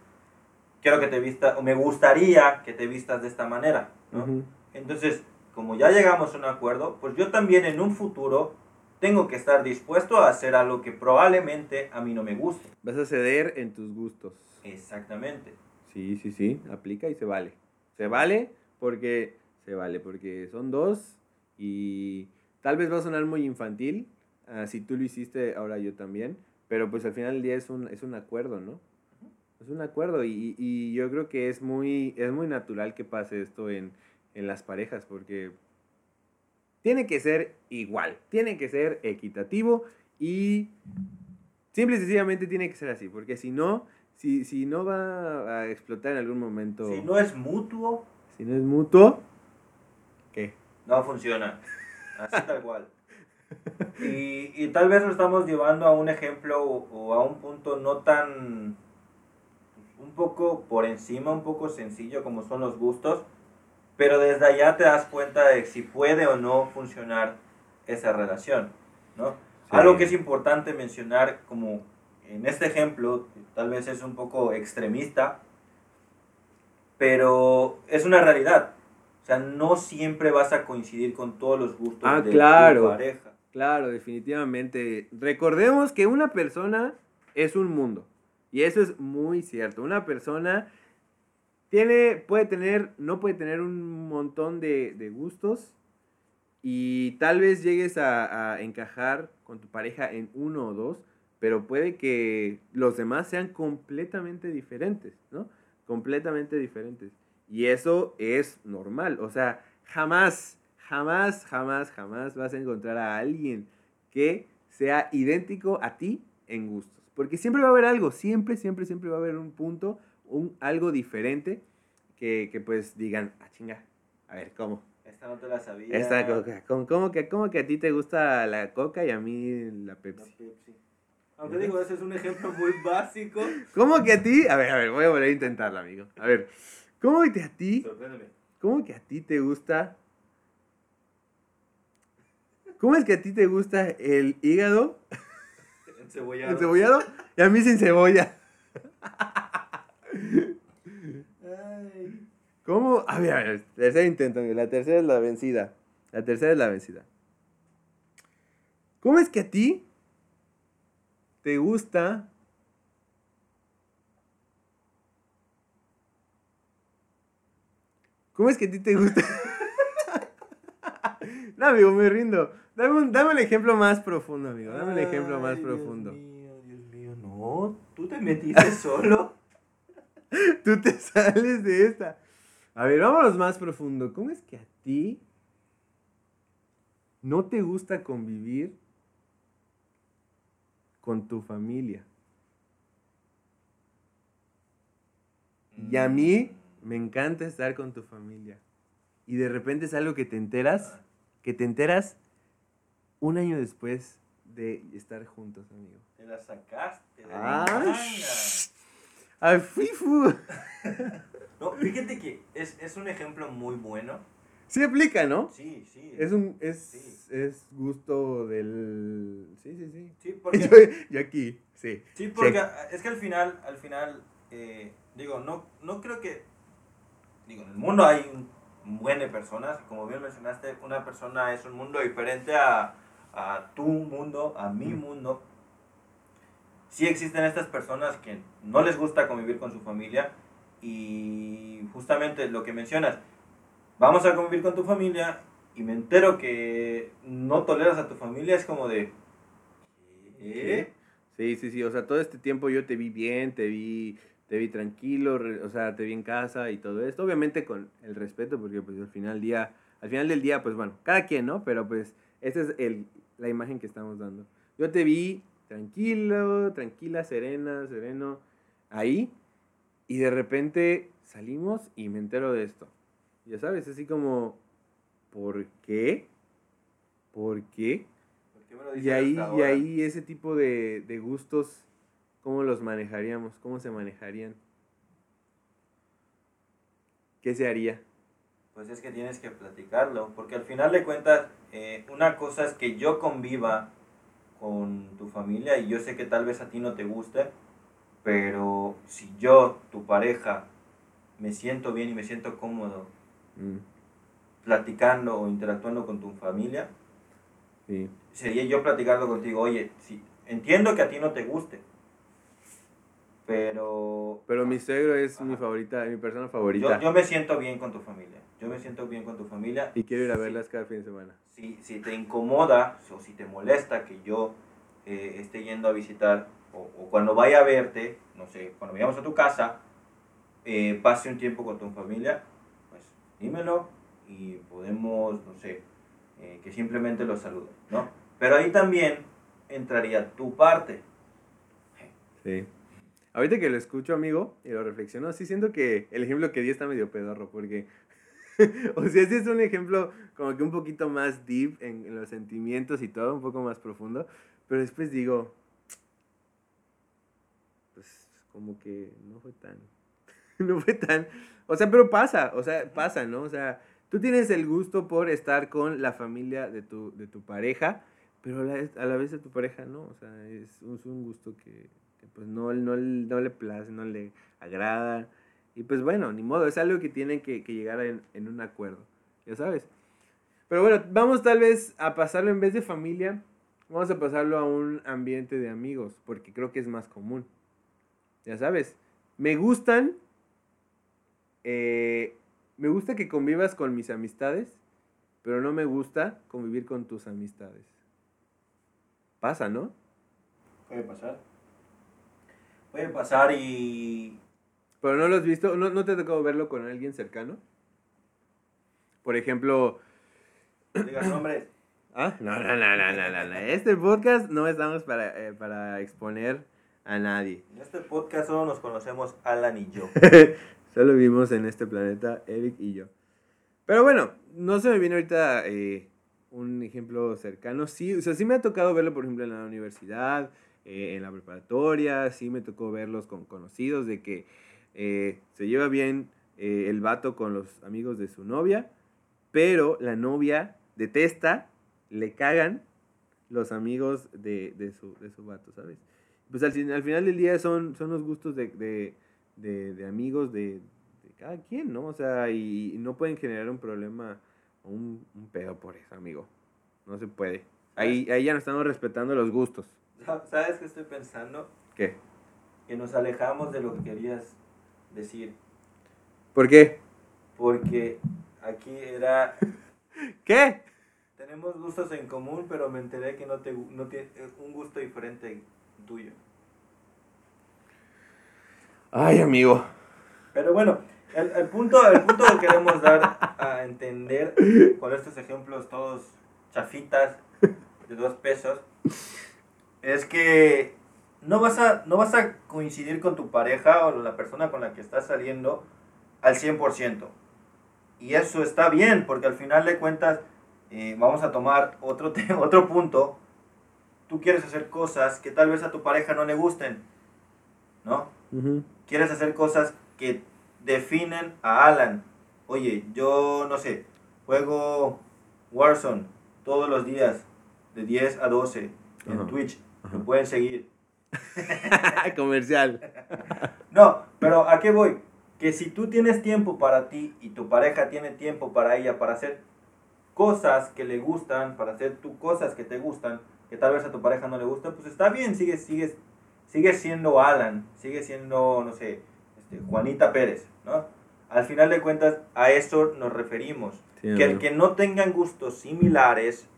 quiero que te vistas, o me gustaría que te vistas de esta manera, ¿no? Ujú. Entonces, como ya llegamos a un acuerdo, pues yo también en un futuro tengo que estar dispuesto a hacer algo que probablemente a mí no me guste. Vas a ceder en tus gustos. Exactamente. Sí, sí, sí, aplica y se vale. Se vale porque se vale, porque son dos y tal vez va a sonar muy infantil, ah, si tú lo hiciste, ahora yo también, pero pues al final del día es un, es un acuerdo, ¿no? Es un acuerdo y, y yo creo que es muy, es muy natural que pase esto en, en las parejas, porque tiene que ser igual, tiene que ser equitativo y simple y sencillamente tiene que ser así, porque si no, si, si no va a explotar en algún momento, Si no es mutuo, si no es mutuo, ¿qué? no funciona. Así tal cual. Y, y tal vez lo estamos llevando a un ejemplo o, o a un punto no tan un poco por encima, un poco sencillo como son los gustos, pero desde allá te das cuenta de si puede o no funcionar esa relación, ¿no? Algo que es importante mencionar como en este ejemplo, tal vez es un poco extremista, pero es una realidad. O sea, no siempre vas a coincidir con todos los gustos Ah, de claro. tu pareja. Claro, definitivamente. Recordemos que una persona es un mundo. Y eso es muy cierto. Una persona tiene, puede tener, no puede tener un montón de, gustos. Y tal vez llegues a, a encajar con tu pareja en uno o dos. Pero puede que los demás sean completamente diferentes, ¿no? Completamente diferentes. Y eso es normal. O sea, jamás, jamás, jamás, jamás vas a encontrar a alguien que sea idéntico a ti en gustos. Porque siempre va a haber algo, siempre, siempre, siempre va a haber un punto, un, algo diferente que, que pues digan, ah, chinga, a ver, ¿cómo? Esta no te la sabía. Esta coca, ¿cómo, cómo que, ¿cómo que a ti te gusta la coca y a mí la La Pepsi? Pepsi. Aunque digo, ese es un ejemplo muy básico. ¿Cómo que a ti? A ver, a ver, voy a volver a intentarlo, amigo. A ver, ¿cómo que a ti Sorpréndeme. ¿Cómo que a ti te gusta? ¿Cómo es que a ti te gusta el hígado Encebollado. encebollado y a mí sin cebolla? Ay. ¿Cómo? A ver, a ver, tercer intento, amigo. La tercera es la vencida. La tercera es la vencida. ¿Cómo es que a ti te gusta ¿Cómo es que a ti te gusta? no, amigo, me rindo. Dame un, dame un ejemplo más profundo, amigo. Dame un ejemplo más Ay, profundo. Dios mío, Dios mío. No, tú te metiste solo. Tú te sales de esta. A ver, vámonos más profundo. ¿Cómo es que a ti no te gusta convivir con tu familia? Y a mí me encanta estar con tu familia. Y de repente es algo que te enteras, que te enteras un año después de estar juntos, amigo. Te la sacaste de la. ¡Ay, fifu! No, fíjate que es, es un ejemplo muy bueno. Sí aplica, ¿no? Sí, sí. Es un es, Sí. es gusto del sí, sí, sí. Sí, porque, Yo, yo aquí, sí. sí, porque es que al final, al final, eh, digo, no, no creo que, digo, en el mundo hay un buen de personas, como bien mencionaste, una persona es un mundo diferente a, a tu mundo, a mi mundo. Sí existen estas personas que no les gusta convivir con su familia y justamente lo que mencionas, vamos a convivir con tu familia y me entero que no toleras a tu familia, es como de... ¿qué? Sí, sí, sí, o sea, todo este tiempo yo te vi bien, te vi te vi tranquilo, o sea, te vi en casa y todo esto, obviamente con el respeto porque pues al final del día, al final del día pues bueno, cada quien, ¿no? Pero pues esta es el, la imagen que estamos dando. Yo te vi tranquilo, tranquila, serena, sereno ahí y de repente salimos y me entero de esto. Ya sabes, así como ¿por qué? ¿Por qué? ¿Por qué me lo Y ahí, y ahí ese tipo de, de gustos, ¿cómo los manejaríamos? ¿Cómo se manejarían? ¿Qué se haría? Pues es que tienes que platicarlo, porque al final de cuentas, eh, una cosa es que yo conviva con tu familia y yo sé que tal vez a ti no te guste, pero si yo, tu pareja, me siento bien y me siento cómodo Mm, platicando o interactuando con tu familia, Sí. sería yo platicando contigo, oye, sí, entiendo que a ti no te guste, pero Pero mi suegro es mi favorita, mi persona yo, favorita. yo me siento bien con tu familia, yo me siento bien con tu familia. Y quiero ir a Sí. verlas cada fin de semana. Si, si te incomoda o si te molesta que yo eh, esté yendo a visitar o, o cuando vaya a verte, no sé, cuando vayamos a tu casa, eh, pase un tiempo con tu familia, pues dímelo y podemos, no sé, eh, que simplemente los saludes, ¿no? Pero ahí también entraría tu parte. Sí. Ahorita que lo escucho, amigo, y lo reflexiono, sí siento que el ejemplo que di está medio pedorro, porque, o sea, sí es un ejemplo como que un poquito más deep en, en los sentimientos y todo, un poco más profundo, pero después digo, pues como que no fue tan, no fue tan, o sea, pero pasa, o sea, pasa, ¿no? O sea, tú tienes el gusto por estar con la familia de tu, de tu pareja, pero a la, a la vez de tu pareja no, o sea, es, es un gusto que, pues no, no, no le place, no le agrada, y pues bueno, ni modo, es algo que tienen que, que llegar en, en un acuerdo, ya sabes. Pero bueno, vamos tal vez a pasarlo en vez de familia, vamos a pasarlo a un ambiente de amigos, porque creo que es más común. Ya sabes, me gustan, eh, me gusta que convivas con mis amistades, pero no me gusta convivir con tus amistades. Pasa, ¿no? Puede pasar. Puede pasar y... Pero no lo has visto, no, no te ha tocado verlo con alguien cercano. Por ejemplo, Digas nombres. Ah, no, no, no, no, no, no. Este podcast no estamos para, eh, para exponer a nadie. En este podcast solo nos conocemos Alan y yo. Solo vivimos en este planeta, Eric y yo. Pero bueno, no se me viene ahorita eh, un ejemplo cercano. Sí, o sea, sí me ha tocado verlo, por ejemplo, en la universidad, eh, en la preparatoria. Sí me tocó verlos con conocidos de que eh, se lleva bien eh, el vato con los amigos de su novia, pero la novia detesta, le cagan los amigos de, de su, de su vato, ¿sabes? Pues al, al final del día son, son los gustos de, de, de, de amigos de, de cada quien, ¿no? O sea, y, y no pueden generar un problema o un, un pedo por eso, amigo. No se puede. Ahí, ahí ya no estamos respetando los gustos. ¿Sabes qué estoy pensando? ¿Qué? Que nos alejamos de lo que querías decir. ¿Por qué? Porque aquí era... ¿Qué? Tenemos gustos en común, pero me enteré que no te no tienes un gusto diferente tuyo. Ay, amigo. Pero bueno, el, el punto, el punto que queremos dar a entender con estos ejemplos todos chafitas de dos pesos es que no vas a, no vas a coincidir con tu pareja o la persona con la que estás saliendo al 100%. Y eso está bien, porque al final de cuentas, eh, vamos a tomar otro, te- otro punto. Tú quieres hacer cosas que tal vez a tu pareja no le gusten, ¿no? Quieres hacer cosas que definen a Alan. Oye, yo no sé, juego Warzone todos los días de 10 a 12 en Twitch. Me pueden seguir. Comercial. No, pero ¿a qué voy? Que si tú tienes tiempo para ti y tu pareja tiene tiempo para ella, para hacer cosas que le gustan, para hacer tú cosas que te gustan, que tal vez a tu pareja no le gustan, pues está bien, sigues, sigues, sigues siendo Alan, sigues siendo, no sé, este, Juanita Pérez, ¿no? Al final de cuentas, a eso nos referimos. Sí, que el que no tengan gustos similares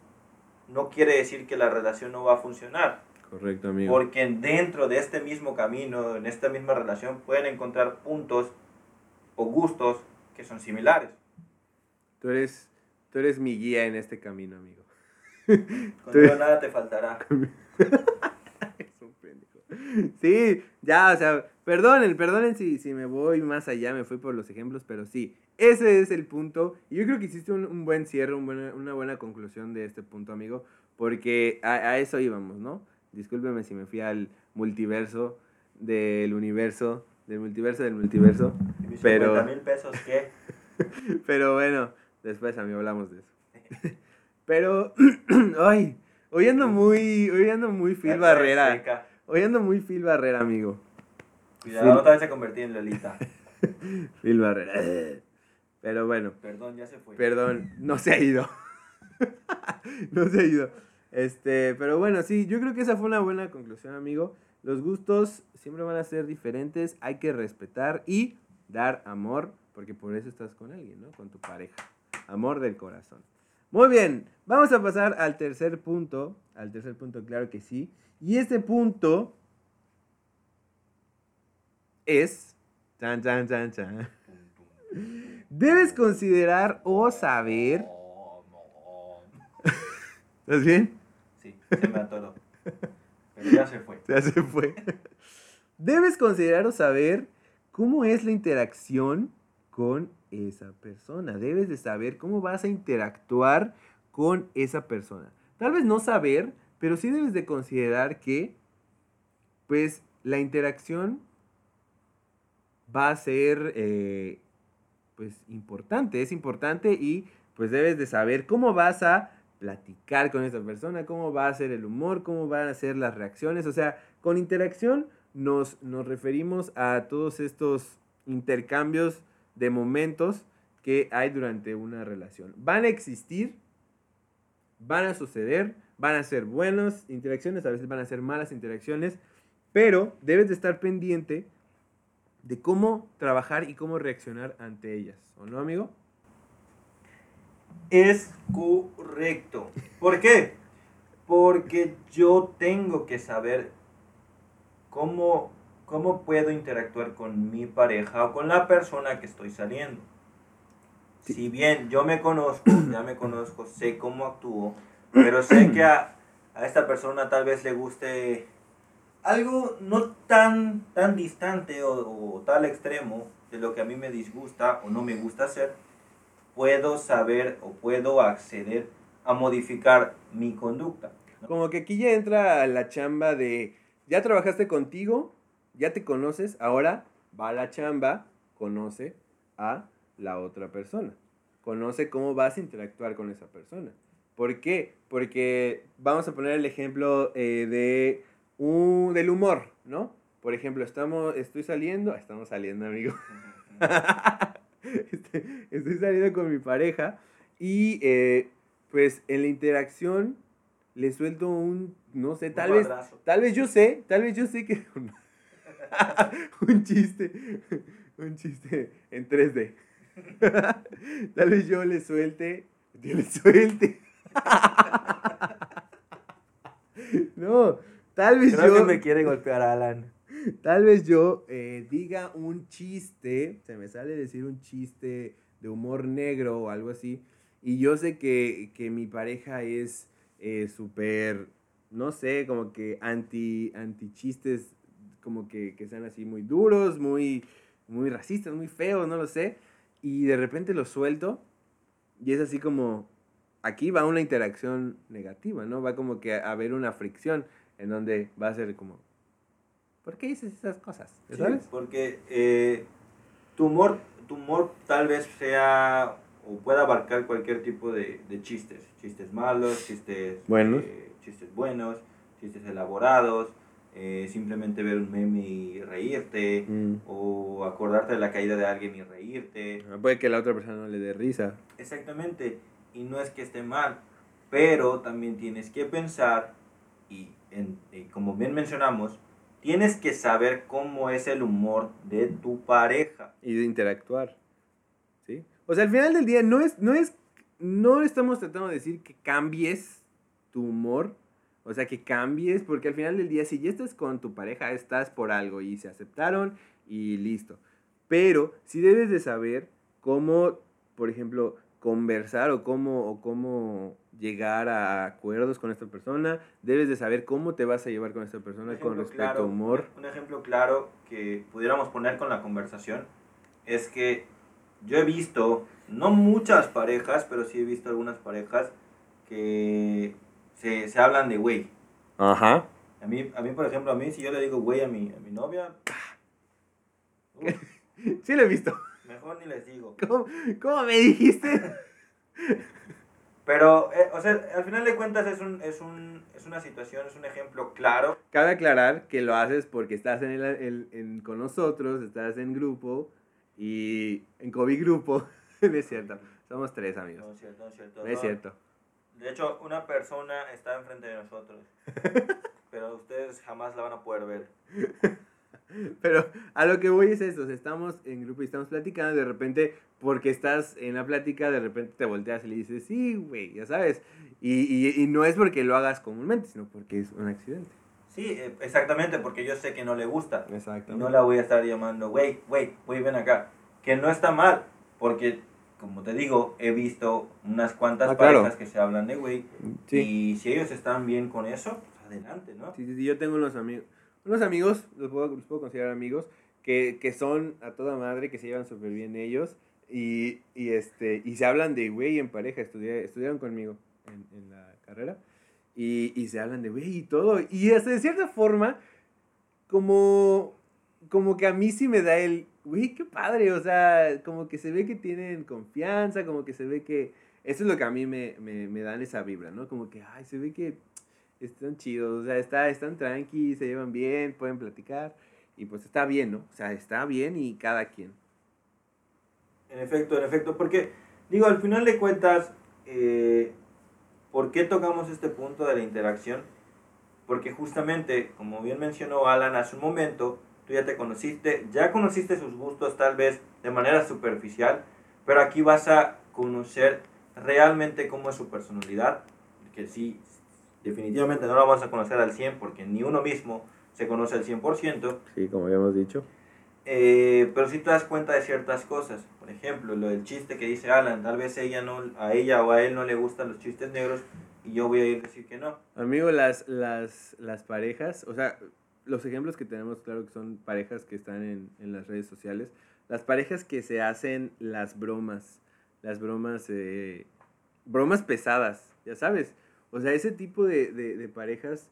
no quiere decir que la relación no va a funcionar. Correcto, amigo. Porque dentro de este mismo camino, en esta misma relación, pueden encontrar puntos o gustos que son similares. Tú eres, tú eres mi guía en este camino, amigo. Contigo nada te faltará. Es un pendejo. Sí, ya, o sea, perdonen, perdonen si, si me voy más allá, me fui por los ejemplos, pero sí, ese es el punto. Y yo creo que hiciste un, un buen cierre, un buena- una buena conclusión de este punto, amigo, porque a, a eso íbamos, ¿no? Discúlpeme si me fui al multiverso del universo, del multiverso del multiverso, ¿Y mis Pero- 50 mil pesos qué? pero bueno, después, amigo, hablamos de eso. Pero, ay, hoy ando muy, hoy ando muy Phil Barrera. Hoy ando muy Phil Barrera, amigo. Cuidado, no te vayas a convertir en Lolita. Phil Barrera. Pero bueno, Perdón, ya se fue. perdón, no se ha ido. no se ha ido. Este, pero bueno, sí, yo creo que esa fue una buena conclusión, amigo. Los gustos siempre van a ser diferentes, hay que respetar y dar amor, porque por eso estás con alguien, ¿no? Con tu pareja. Amor del corazón. Muy bien, vamos a pasar al tercer punto. Al tercer punto, claro que sí. Y este punto es... Chan, chan, chan, chan. Debes considerar o saber... ¿Estás bien? Se me atoró. Pero ya se fue. Ya se fue. Debes considerar o saber cómo es la interacción con esa persona. Debes de saber cómo vas a interactuar con esa persona. Tal vez no saber, pero sí debes de considerar que, pues, la interacción va a ser, eh, pues, importante. Es importante y, pues, debes de saber cómo vas a platicar con esa persona, cómo va a ser el humor, cómo van a ser las reacciones. O sea, con interacción nos, nos referimos a todos estos intercambios de momentos que hay durante una relación. Van a existir, van a suceder, van a ser buenas interacciones, a veces van a ser malas interacciones, pero debes de estar pendiente de cómo trabajar y cómo reaccionar ante ellas, ¿o no, amigo? Es correcto. ¿Por qué? Porque yo tengo que saber cómo, cómo puedo interactuar con mi pareja o con la persona que estoy saliendo. Sí. Si bien yo me conozco, ya me conozco, sé cómo actúo, pero sé que a, a esta persona tal vez le guste algo no tan, tan distante o, o tal extremo de lo que a mí me disgusta o no me gusta hacer, puedo saber o puedo acceder a modificar mi conducta. ¿no? Como que aquí ya entra la chamba de, ya trabajaste contigo, ya te conoces, ahora va a la chamba, conoce a la otra persona. Conoce cómo vas a interactuar con esa persona. ¿Por qué? Porque vamos a poner el ejemplo eh, de un, del humor, ¿no? Por ejemplo, estamos, estoy saliendo, estamos saliendo, amigo. Este, estoy saliendo con mi pareja y eh, pues en la interacción le suelto un, no sé, tal Un vez, madrazo. tal vez yo sé, tal vez yo sé que un chiste, un chiste en 3D. tal vez yo le suelte, yo le suelte. no, tal vez Creo yo que me quiere golpear Alan. Tal vez yo eh, diga un chiste, se me sale decir un chiste de humor negro o algo así, y yo sé que, que mi pareja es eh, súper, no sé, como que anti, anti chistes, como que, que sean así muy duros, muy, muy racistas, muy feos, no lo sé, y de repente lo suelto, y es así como, aquí va una interacción negativa, ¿no? Va como que a haber una fricción en donde va a ser como, ¿por qué dices esas cosas? Sí, ¿Sabes? porque eh, tu, humor, tu humor tal vez sea o pueda abarcar cualquier tipo de, de chistes. Chistes malos, chistes Buenos. eh, chistes buenos, chistes elaborados, eh, simplemente ver un meme y reírte, Mm. o acordarte de la caída de alguien y reírte. Ah, Puede que la otra persona no le dé risa. Exactamente, y no es que esté mal, pero también tienes que pensar, y, en- y como bien mencionamos, tienes que saber cómo es el humor de tu pareja. y de interactuar. ¿Sí? O sea, al final del día no es, no es, no estamos tratando de decir que cambies tu humor, o sea, que cambies, porque al final del día, si ya estás con tu pareja, estás por algo y se aceptaron y listo. Pero sí debes de saber cómo, por ejemplo, conversar o cómo, o cómo llegar a acuerdos con esta persona. Debes de saber cómo te vas a llevar con esta persona con respecto claro- a humor. Un ejemplo claro que pudiéramos poner con la conversación es que yo he visto, no muchas parejas, pero sí he visto algunas parejas que se, se hablan de güey. Ajá. A mí, a mí, por ejemplo, a mí si yo le digo güey a mi, a mi novia, Sí lo he visto. mejor ni les digo. ¿Cómo, cómo me dijiste? Pero, eh, o sea, al final de cuentas es, un, es, un, es una situación, es un ejemplo claro. Cabe aclarar que lo haces porque estás en el, el- en- con nosotros, estás en grupo y en COVID grupo no es cierto. Somos tres, amigos. No es cierto, no es cierto. No es cierto. De hecho, una persona está enfrente de nosotros. pero ustedes jamás la van a poder ver. Pero a lo que voy es esto, o sea, estamos en grupo y estamos platicando, de repente, porque estás en la plática, de repente te volteas y le dices, sí, güey, ya sabes. Y, y, y no es porque lo hagas comúnmente, sino porque es un accidente. Sí, eh, exactamente, porque yo sé que no le gusta. Exacto. no la voy a estar llamando, güey, güey, güey, ven acá. Que no está mal, porque, como te digo, he visto unas cuantas Ah, claro. parejas que se hablan de güey. Sí. Y si ellos están bien con eso, pues adelante, ¿no? Sí, sí, sí, yo tengo unos amigos, unos amigos, los puedo, los puedo considerar amigos, que, que son a toda madre, que se llevan súper bien ellos, y, y, este, y se hablan de güey en pareja, estudié, estudiaron conmigo en, en la carrera, y, y se hablan de güey y todo, y hasta de cierta forma, como, como que a mí sí me da el, güey, qué padre, o sea, como que se ve que tienen confianza, como que se ve que, eso es lo que a mí me, me, me dan esa vibra, ¿no? Como que, ay, se ve que están chidos, o sea, está, están tranqui, se llevan bien, pueden platicar, y pues está bien, ¿no? O sea, está bien y cada quien. En efecto, en efecto, porque, digo, al final de cuentas, eh, ¿por qué tocamos este punto de la interacción? Porque justamente, como bien mencionó Alan hace un momento, tú ya te conociste, ya conociste sus gustos tal vez de manera superficial, pero aquí vas a conocer realmente cómo es su personalidad, que sí, definitivamente no la vas a conocer al 100 porque ni uno mismo se conoce al 100%, Sí, como habíamos dicho. eh, pero si te das cuenta de ciertas cosas. Por ejemplo, lo del chiste que dice Alan, tal vez ella no, a ella o a él no le gustan los chistes negros y yo voy a ir a decir que no. Amigo, las, las, las parejas, o sea, los ejemplos que tenemos, claro que son parejas que están en, en las redes sociales, las parejas que se hacen las bromas, las bromas, eh, bromas pesadas, ya sabes. O sea, ese tipo de, de, de parejas,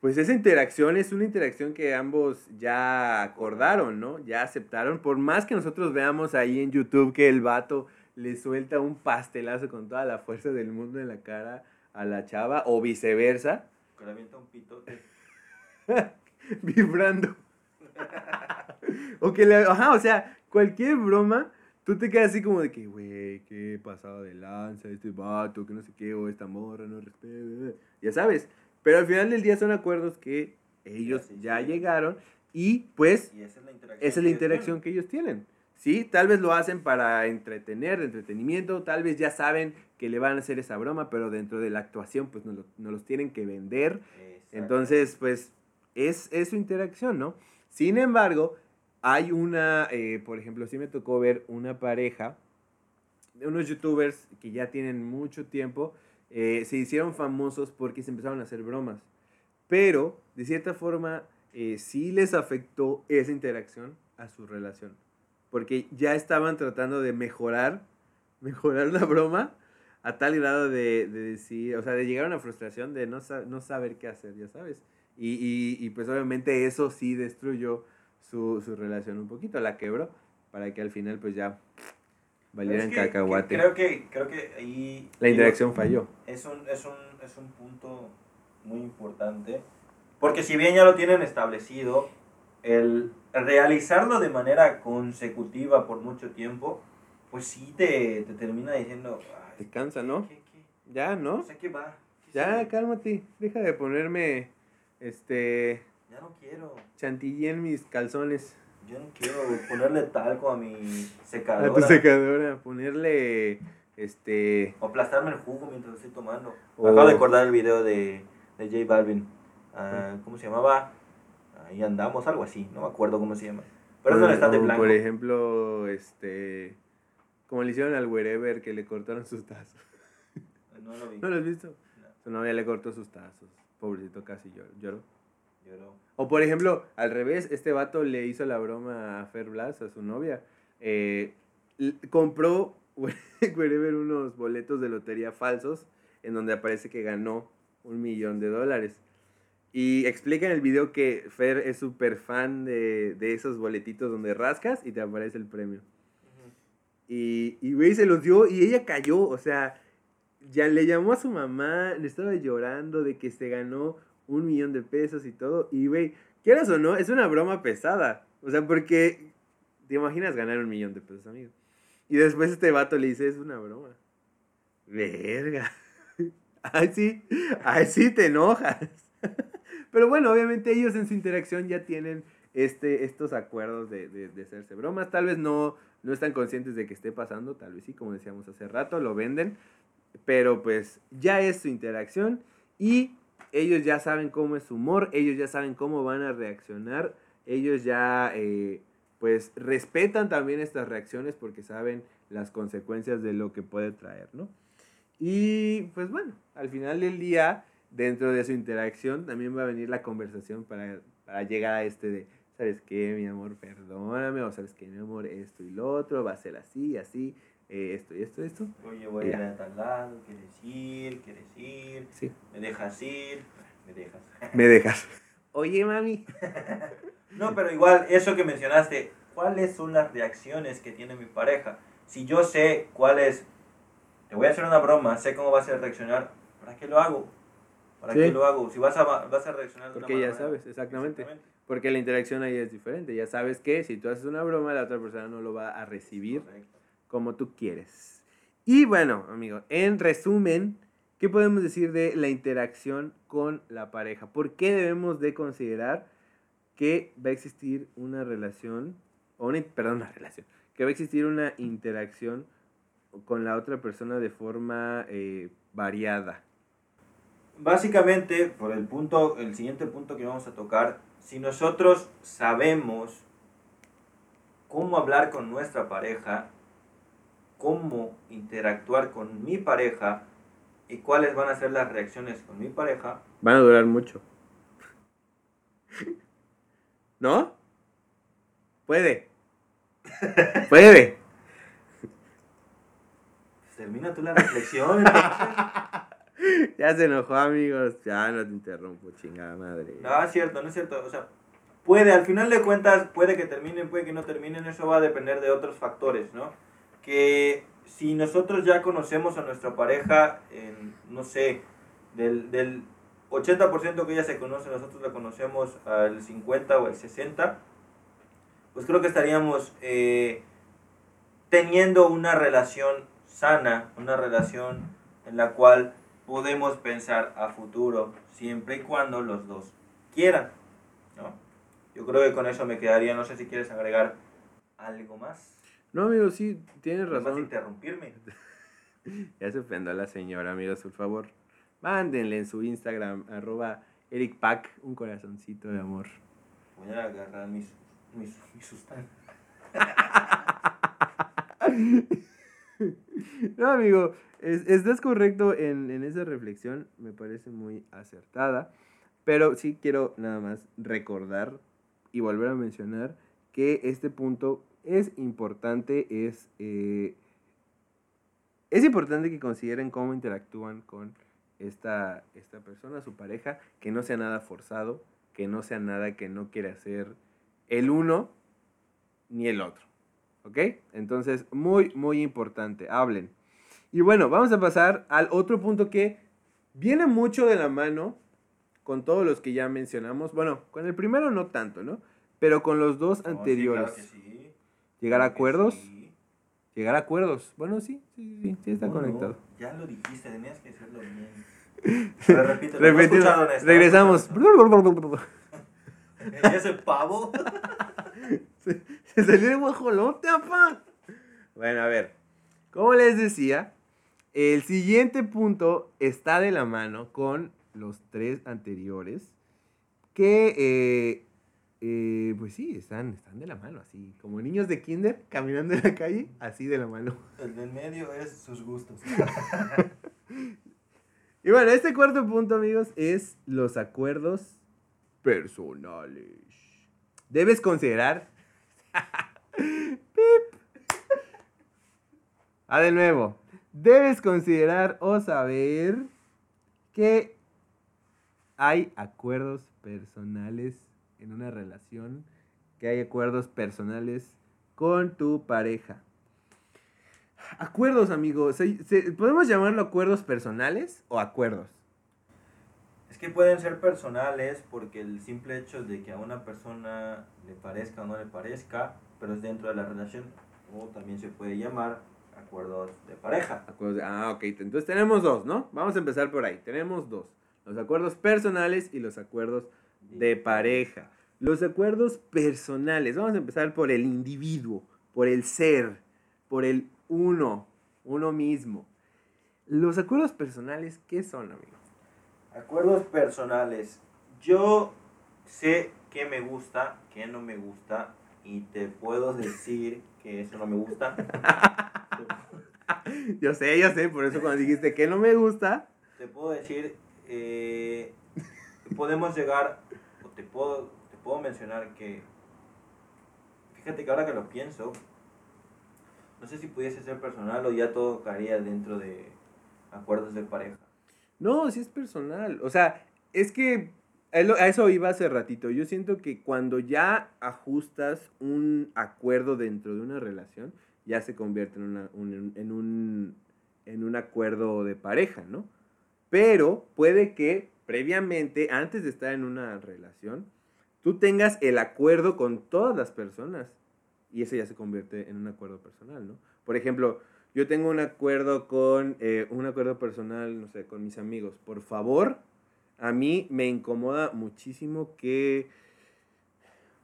pues esa interacción es una interacción que ambos ya acordaron, ¿no? Ya aceptaron. Por más que nosotros veamos ahí en YouTube que el vato le suelta un pastelazo con toda la fuerza del mundo en la cara a la chava, o viceversa, Que le avienta un pitote. vibrando. o que le, ajá, o sea, cualquier broma, tú te quedas así como de que, güey, qué pasado de lanza este vato, que no sé qué, o esta morra, no respeto, ya sabes. Pero al final del día son acuerdos que ellos Sí, sí, ya sí. llegaron y pues Y esa es la interacción. esa es la que ellos interacción que ellos tienen. Sí, tal vez lo hacen para entretener, de entretenimiento, tal vez ya saben que le van a hacer esa broma, pero dentro de la actuación pues nos, nos los tienen que vender entonces, pues, es, es su interacción, ¿no? Sin embargo, hay una, eh, por ejemplo, sí me tocó ver una pareja de unos youtubers que ya tienen mucho tiempo, eh, se hicieron famosos porque se empezaron a hacer bromas. Pero, de cierta forma, eh, sí les afectó esa interacción a su relación. Porque ya estaban tratando de mejorar, mejorar la broma a tal grado de, de decir, o sea, de llegar a una frustración de no, no saber qué hacer, ya sabes. Y, y, y pues obviamente eso sí destruyó su, su relación un poquito, la quebró, para que al final pues ya valieran es que- que cacahuate. creo, que, creo que ahí. la digo, interacción falló. es un, es, un, es un punto muy importante. Porque si bien ya lo tienen establecido, el realizarlo de manera consecutiva por mucho tiempo, pues sí te, te termina diciendo. "Ay, Te cansa, ¿no? ¿qué, qué? Ya, ¿no? O sea, ¿qué va? ¿Qué Ya, cálmate. Deja de ponerme, este, Ya no quiero. chantilly en mis calzones. Yo no quiero ponerle talco a mi A tu secadora. secadora. Ponerle, este, o aplastarme el jugo mientras estoy tomando. Acabo de acordar el video de, de J Balvin. Ah, ¿Cómo se llamaba? Ahí andamos, algo así. No me acuerdo cómo se llama. Pero es por- donde está de blanco. Por ejemplo, este, como le hicieron al wherever que le cortaron sus tazos. No lo vi. ¿No lo has visto? No. Su novia le cortó sus tazos. Pobrecito, casi lloró. Lloró. O por ejemplo, al revés, este vato le hizo la broma a Fer Blas, a su novia. Eh, compró wherever unos boletos de lotería falsos en donde aparece que ganó un millón de dólares. Y explica en el video que Fer es súper fan de, de esos boletitos donde rascas y te aparece el premio. Y güey, se los dio y ella cayó, o sea, ya le llamó a su mamá, le estaba llorando de que se ganó un millón de pesos y todo. Y güey, quieras o no, es una broma pesada. O sea, porque te imaginas ganar un millón de pesos, amigo. Y después este vato le dice, es una broma. Verga. Ay, sí, ay, sí te enojas. Pero bueno, obviamente ellos en su interacción ya tienen este, estos acuerdos de, de, de hacerse bromas. Tal vez no, no están conscientes de que esté pasando, tal vez sí, como decíamos hace rato, lo venden. Pero pues ya es su interacción y ellos ya saben cómo es su humor, ellos ya saben cómo van a reaccionar, ellos ya eh, pues respetan también estas reacciones porque saben las consecuencias de lo que puede traer, ¿no? Y pues bueno, al final del día, dentro de su interacción, también va a venir la conversación para, para llegar a este de, ¿sabes qué, mi amor? Perdóname, o ¿sabes qué, mi amor? Esto y lo otro, va a ser así, así, eh, esto y esto, esto. Oye, voy a ir a tal lado, ¿quieres ir? ¿Quieres ir? Sí. ¿Me dejas ir? Me dejas. Me dejas. Oye, mami. No, pero igual, eso que mencionaste, ¿cuáles son las reacciones que tiene mi pareja? Si yo sé cuáles, te voy a hacer una broma, sé cómo vas a reaccionar, ¿para qué lo hago? ¿Para Sí. qué lo hago? Si vas a, vas a reaccionar de una Porque ya manera. sabes, exactamente. Porque la interacción ahí es diferente. Ya sabes que si tú haces una broma, la otra persona no lo va a recibir Correcto. Como tú quieres. Y bueno, amigo, en resumen, ¿qué podemos decir de la interacción con la pareja? ¿Por qué debemos de considerar que va a existir una relación, o una, perdón, una relación, que va a existir una interacción con la otra persona de forma eh, variada? Básicamente, por el punto, el siguiente punto que vamos a tocar, si nosotros sabemos cómo hablar con nuestra pareja, cómo interactuar con mi pareja y cuáles van a ser las reacciones con mi pareja, Van a durar mucho. ¿No? Puede. Puede. termina tú la reflexión. entonces. Ya se enojó, amigos. Ya no te interrumpo, chingada madre. No, es cierto, no es cierto. O sea, puede, al final de cuentas, puede que terminen, puede que no terminen, eso va a depender de otros factores, ¿no? Que si nosotros ya conocemos a nuestra pareja, en, no sé, del, del 80% que ella se conoce, nosotros la conocemos al 50 o al 60, pues creo que estaríamos eh, teniendo una relación sana, una relación en la cual podemos pensar a futuro, siempre y cuando los dos quieran, ¿no? Yo creo que con eso me quedaría, no sé si quieres agregar algo más. No, amigo, sí, tienes Vas a razón. interrumpirme. Ya se ofendió a la señora, amigos, por favor. Mándenle en su Instagram, arroba Eric Pack, un corazoncito de amor. Voy a agarrar mis, mis, mis sustancias. No, amigo, es- estás correcto en, en esa reflexión, me parece muy acertada, pero sí quiero nada más recordar y volver a mencionar que este punto es importante, es, eh, es importante que consideren cómo interactúan con esta, esta persona, su pareja, que no sea nada forzado, que no sea nada que no quiere hacer el uno ni el otro. ¿Ok? Entonces, muy, muy importante, hablen. Y bueno, vamos a pasar al otro punto que viene mucho de la mano con todos los que ya mencionamos. Bueno, con el primero no tanto, ¿no? Pero con los dos sí, anteriores. claro sí. Llegar a acuerdos. sí. Llegar a acuerdos. Bueno, sí, sí, sí, sí está no, conectado. ya lo dijiste, tenías que decirlo bien. A ver, repítelo. no Regresamos. escuchado esto. ¿Y ese pavo? Se, se salió el guajolote, apá. Bueno, a ver. Como les decía, el siguiente punto está de la mano con los tres anteriores. Que, eh, eh, pues sí, están, están de la mano, así. Como niños de kinder caminando en la calle, así de la mano. El del medio es sus gustos. Y bueno, este cuarto punto, amigos, es los acuerdos personales. Debes considerar. Pip. Ah, de nuevo. Debes considerar o saber que hay acuerdos personales en una relación, que hay acuerdos personales con tu pareja. Acuerdos, amigos. ¿se- se- ¿Podemos llamarlo acuerdos personales o acuerdos? Es que pueden ser personales porque el simple hecho de que a una persona le parezca o no le parezca, pero es dentro de la relación, o también se puede llamar acuerdos de pareja. Acuerdos de- ah, ok. Entonces tenemos dos, ¿no? Vamos a empezar por ahí. Tenemos dos. Los acuerdos personales y los acuerdos de pareja. Los acuerdos personales. Vamos a empezar por el individuo, por el ser, por el uno, uno mismo. Los acuerdos personales, ¿qué son, amigo? Acuerdos personales. Yo sé qué me gusta, qué no me gusta, y te puedo decir que eso no me gusta. Yo sé, yo sé, por eso cuando dijiste que no me gusta, Te puedo decir, eh, podemos llegar, o te puedo, puedo mencionar que, fíjate que ahora que lo pienso, no sé si pudiese ser personal o ya todo caería dentro de acuerdos de pareja. No, sí es personal. O sea, es que a eso iba hace ratito. Yo siento que cuando ya ajustas un acuerdo dentro de una relación, ya se convierte en, un, en, un, en un acuerdo de pareja, ¿no? Pero puede que previamente, antes de estar en una relación, tú tengas el acuerdo con todas las personas y eso ya se convierte en un acuerdo personal, ¿no? Por ejemplo, yo tengo un acuerdo con, eh, un acuerdo personal, no sé, con mis amigos. Por favor, a mí me incomoda muchísimo que,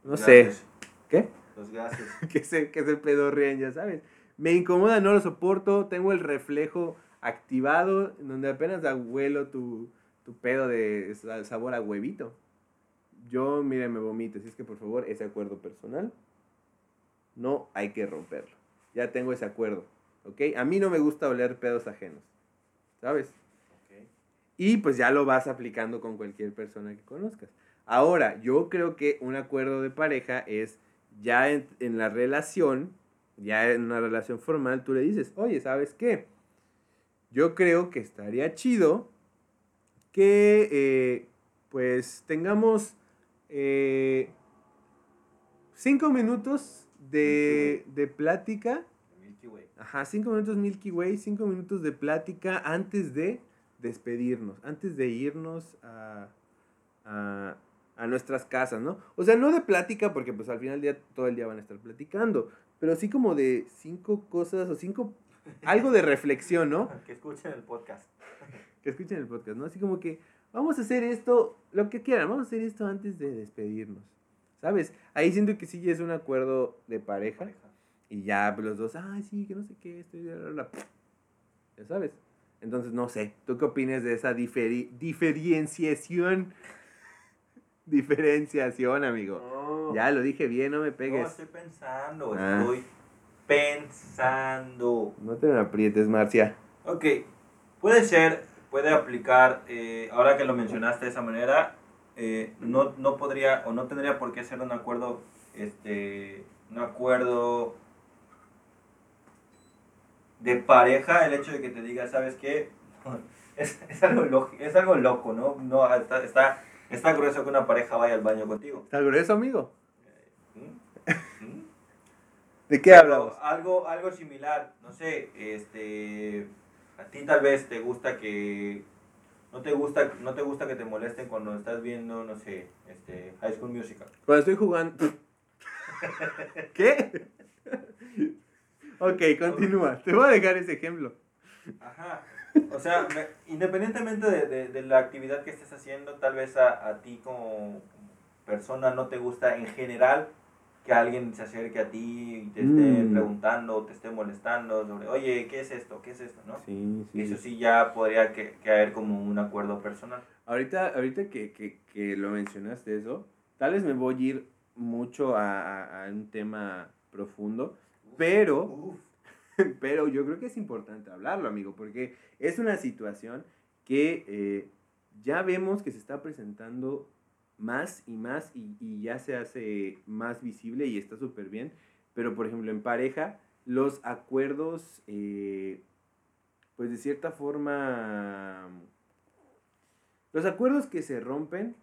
no sé, Gases, ¿qué? Los gases. que se, que se pedorrean, ya sabes. Me incomoda, no lo soporto, tengo el reflejo activado, donde apenas abuelo tu, tu pedo de sa- sabor a huevito. Yo, mire, me vomito, así es que por favor, ese acuerdo personal, no hay que romperlo. Ya tengo ese acuerdo, ¿ok? A mí no me gusta oler pedos ajenos, ¿sabes? Ok. Y pues ya lo vas aplicando con cualquier persona que conozcas. Ahora, yo creo que un acuerdo de pareja es ya en, en la relación, ya en una relación formal, tú le dices, oye, ¿sabes qué? Yo creo que estaría chido que eh, pues tengamos eh, cinco minutos de, de plática Milky Way. Ajá, cinco minutos Milky Way, cinco minutos de plática antes de despedirnos, antes de irnos a, a, a nuestras casas, ¿no? O sea, no de plática, porque pues al final del día todo el día van a estar platicando, pero sí como de cinco cosas o cinco, algo de reflexión, ¿no? Que escuchen el podcast. Que escuchen el podcast, ¿no? Así como que vamos a hacer esto, lo que quieran, vamos a hacer esto antes de despedirnos, ¿sabes? Ahí siento que sí ya es un acuerdo de pareja. Pareja. Y ya pues, los dos, ay, sí, que no sé qué, estoy... bla, bla, bla". Ya sabes. Entonces, no sé, ¿tú qué opinas de esa diferi- diferenciación? Diferenciación, amigo. No, Ya lo dije bien, no me no, pegues. estoy pensando, Ah. estoy pensando. No te me aprietes, Marcia. Ok, puede ser, puede aplicar, eh, ahora que lo mencionaste de esa manera, eh, no, no podría o no tendría por qué ser un acuerdo, este, un acuerdo de pareja, el hecho de que te diga, ¿sabes qué? Es, es algo, lógico, es algo loco, ¿no? no está, está, está grueso que una pareja vaya al baño contigo. ¿Está grueso, amigo? ¿Mm? ¿Mm? ¿De qué Pero hablamos? Algo, algo similar, no sé, este, a ti tal vez te gusta que, no te gusta, no te gusta que te molesten cuando estás viendo, no sé, este, High School Musical. Cuando estoy jugando... ¿Qué? ok, continúa. Te voy a dejar ese ejemplo. Ajá. O sea, me- independientemente de, de- de la actividad que estés haciendo, tal vez a, a ti como persona no te gusta en general que alguien se acerque a ti y te esté Mm. preguntando te esté molestando sobre, oye, ¿qué es esto? ¿Qué es esto? ¿no? Sí, Eso sí ya podría que- caer como un acuerdo personal. Ahorita, ahorita que, que, que lo mencionaste eso, tal vez me voy a ir mucho a, a- a un tema profundo, pero, Uf. pero yo creo que es importante hablarlo, amigo, porque es una situación que eh, ya vemos que se está presentando más y más y, y ya se hace más visible y está súper bien, pero por ejemplo en pareja, los acuerdos, eh, pues de cierta forma los acuerdos que se rompen.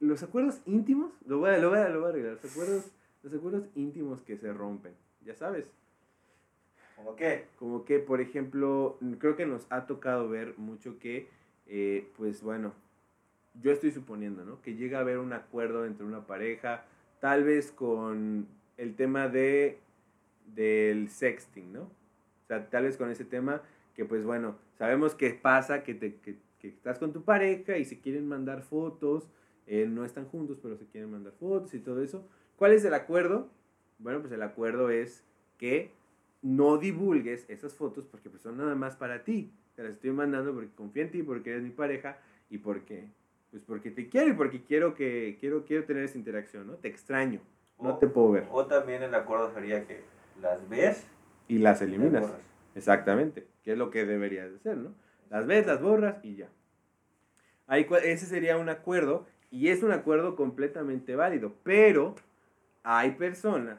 Los acuerdos íntimos. Lo voy a, lo voy a, lo voy a arreglar. Los acuerdos, los acuerdos íntimos que se rompen. Ya sabes. ¿Cómo qué? Como que, por ejemplo, creo que nos ha tocado ver mucho que, eh, pues bueno, yo estoy suponiendo, ¿no? Que llega a haber un acuerdo entre una pareja, tal vez con el tema de del sexting, ¿no? O sea, tal vez con ese tema que pues bueno, sabemos que pasa que, te, que, estás con tu pareja y se quieren mandar fotos, eh, no están juntos, pero se quieren mandar fotos y todo eso. ¿Cuál es el acuerdo? Bueno, pues el acuerdo es que no divulgues esas fotos porque pues son nada más para ti. Te las estoy mandando porque confío en ti, porque eres mi pareja y porque pues porque te quiero y porque quiero que quiero quiero tener esa interacción, ¿no? Te extraño, no O- te puedo ver O también el acuerdo sería que las ves y las y eliminas. borras. Exactamente, que es lo que deberías de hacer, ¿no? Las ves, las borras y ya. Ahí, ese sería un acuerdo y es un acuerdo completamente válido, pero hay personas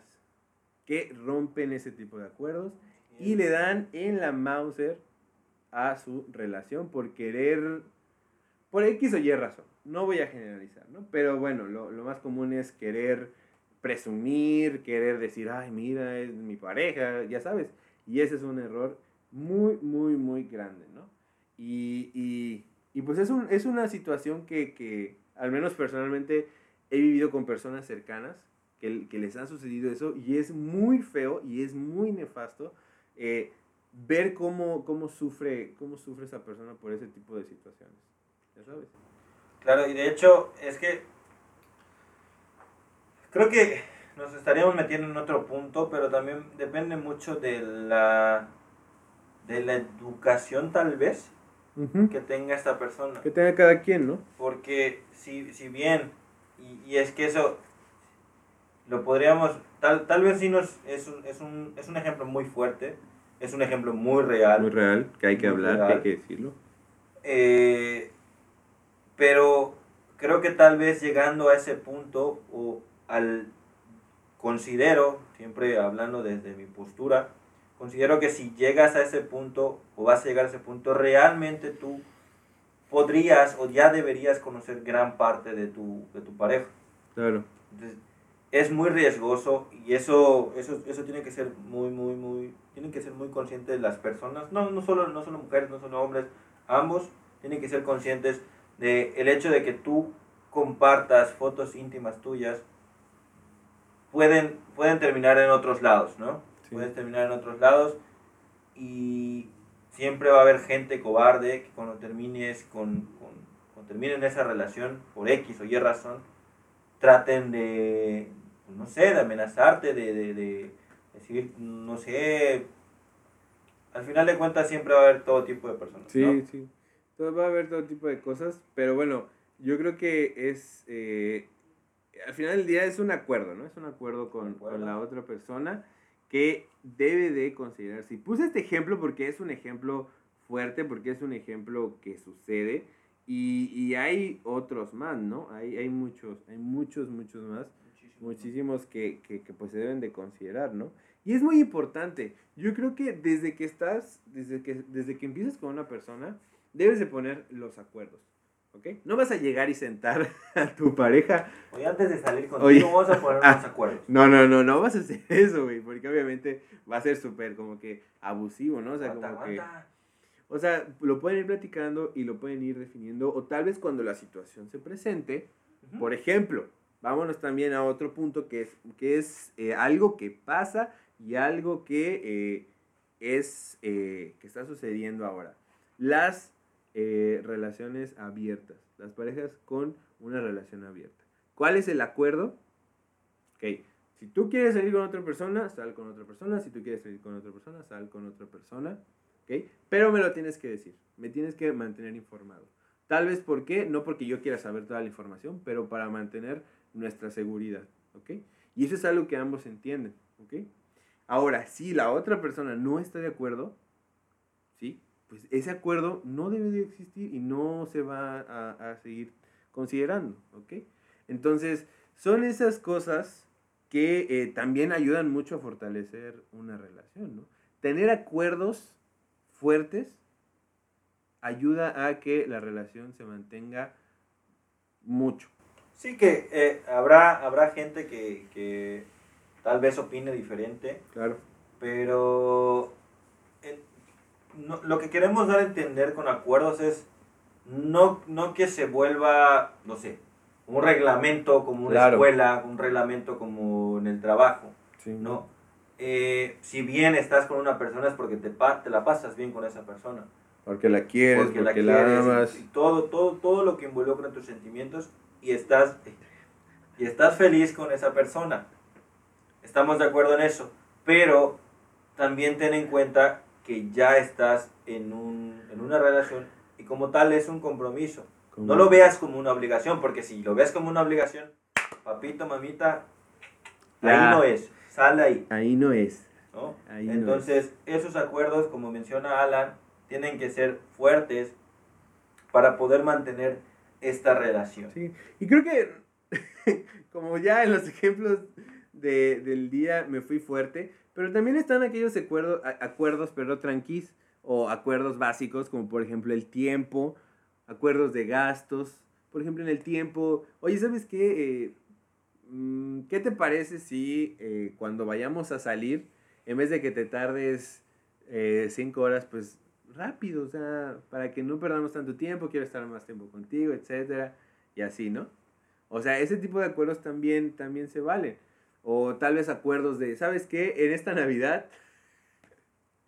que rompen ese tipo de acuerdos y le dan en la Mauser a su relación por querer, por X o Y razón. No voy a generalizar, ¿no? Pero bueno, lo, lo más común es querer presumir, querer decir, ay, mira, es mi pareja, ya sabes. Y ese es un error muy, muy, muy grande, ¿no? Y, y, y pues es, un, es una situación que, que, al menos personalmente, he vivido con personas cercanas que, que les ha sucedido eso y es muy feo y es muy nefasto eh, ver cómo, cómo, sufre, cómo sufre esa persona por ese tipo de situaciones. Ya sabes. Claro, y de hecho es que creo que nos estaríamos metiendo en otro punto, pero también depende mucho de la de la educación tal vez que tenga esta persona. Que tenga cada quien, ¿no? Porque si, si bien, y, y es que eso lo podríamos, tal, tal vez sí nos, es, un, es, un, es un ejemplo muy fuerte, es un ejemplo muy real. Muy real, que hay que hablar, que hay real. que decirlo. Eh, pero creo que tal vez llegando a ese punto, o al considero, siempre hablando desde mi postura, considero que si llegas a ese punto o vas a llegar a ese punto, realmente tú podrías o ya deberías conocer gran parte de tu, de tu pareja. Claro. Entonces, es muy riesgoso y eso, eso, eso tiene que ser muy, muy, muy, tienen que ser muy conscientes las personas, no, no, solo, no solo mujeres, no solo hombres, ambos tienen que ser conscientes de el hecho de que tú compartas fotos íntimas tuyas, pueden, pueden terminar en otros lados, ¿no? Sí. Pueden terminar en otros lados y siempre va a haber gente cobarde que cuando termines con, con cuando terminen esa relación por X o Y razón, traten de, no sé, de amenazarte, de, de, de decir, no sé, al final de cuentas siempre va a haber todo tipo de personas. Sí, ¿no? sí. Todo, va a haber todo tipo de cosas, pero bueno, yo creo que es, eh, al final del día es un acuerdo, ¿no? Es un acuerdo con, acuerdo. con la otra persona que debe de considerarse. Y puse este ejemplo porque es un ejemplo fuerte, porque es un ejemplo que sucede y, y hay otros más, ¿no? Hay, hay muchos, hay muchos, muchos más. Muchísimos que, que, que, pues se deben de considerar, ¿no? Y es muy importante. Yo creo que desde que estás, desde que, desde que empiezas con una persona, debes de poner los acuerdos, ¿ok? No vas a llegar y sentar a tu pareja. Oye, antes de salir contigo, Oye. vamos a poner Ah. unos acuerdos. No, no, no, no vas a hacer eso, güey, porque obviamente va a ser súper como que abusivo, ¿no? O sea, aguanta, como que... O sea, lo pueden ir platicando y lo pueden ir definiendo, o tal vez cuando la situación se presente, por ejemplo, vámonos también a otro punto que es, que es eh, algo que pasa y algo que eh, es eh, que está sucediendo ahora. Las eh, relaciones abiertas, las parejas con una relación abierta. ¿Cuál es el acuerdo? Ok, si tú quieres salir con otra persona, sal con otra persona. Si tú quieres salir con otra persona, sal con otra persona. ¿ok? Pero me lo tienes que decir, me tienes que mantener informado. Tal vez por qué, no porque yo quiera saber toda la información, pero para mantener nuestra seguridad, ¿ok? Y eso es algo que ambos entienden, ¿ok? Ahora, si la otra persona no está de acuerdo, ¿sí? Pues ese acuerdo no debe de existir y no se va a, a seguir considerando, ¿ok? Entonces, son esas cosas que eh, también ayudan mucho a fortalecer una relación, ¿no? Tener acuerdos fuertes ayuda a que la relación se mantenga mucho. Sí que eh, habrá, habrá gente que, que tal vez opine diferente, Claro. pero eh, no- lo que queremos dar a entender con acuerdos es no, no que se vuelva, no sé, un reglamento como una Claro. escuela, un reglamento como en el trabajo. Sí. ¿no? Eh, si bien estás con una persona es porque te, pa- te la pasas bien con esa persona. Porque la quieres, porque, porque la, amas. y todo, todo, todo lo que involucra tus sentimientos y estás, y estás feliz con esa persona. Estamos de acuerdo en eso, pero también ten en cuenta que ya estás en, un, en una relación y como tal es un compromiso. No lo veas como una obligación, porque si lo ves como una obligación, papito, mamita, Ya. ahí no es, sale ahí. Ahí no es. ¿no? Ahí no Entonces, esos acuerdos, como menciona Alan, tienen que ser fuertes para poder mantener esta relación. Sí. Y creo que, como ya en los ejemplos de- del día me fui fuerte, pero también están aquellos acuerdos, pero tranquis, o acuerdos básicos, como por ejemplo el tiempo, acuerdos de gastos. Por ejemplo, en el tiempo, oye, ¿sabes qué? Eh, mm, ¿Qué te parece si eh, cuando vayamos a salir, en vez de que te tardes eh, cinco horas, pues rápido, o sea, para que no perdamos tanto tiempo, quiero estar más tiempo contigo, etcétera, y así, ¿no? O sea, ese tipo de acuerdos también, también se valen. O tal vez acuerdos de, ¿sabes qué? En esta Navidad,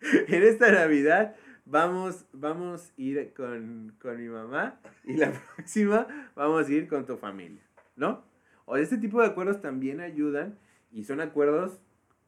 en esta Navidad vamos, vamos a ir con, con mi mamá y la próxima vamos a ir con tu familia, ¿no? O este tipo de acuerdos también ayudan y son acuerdos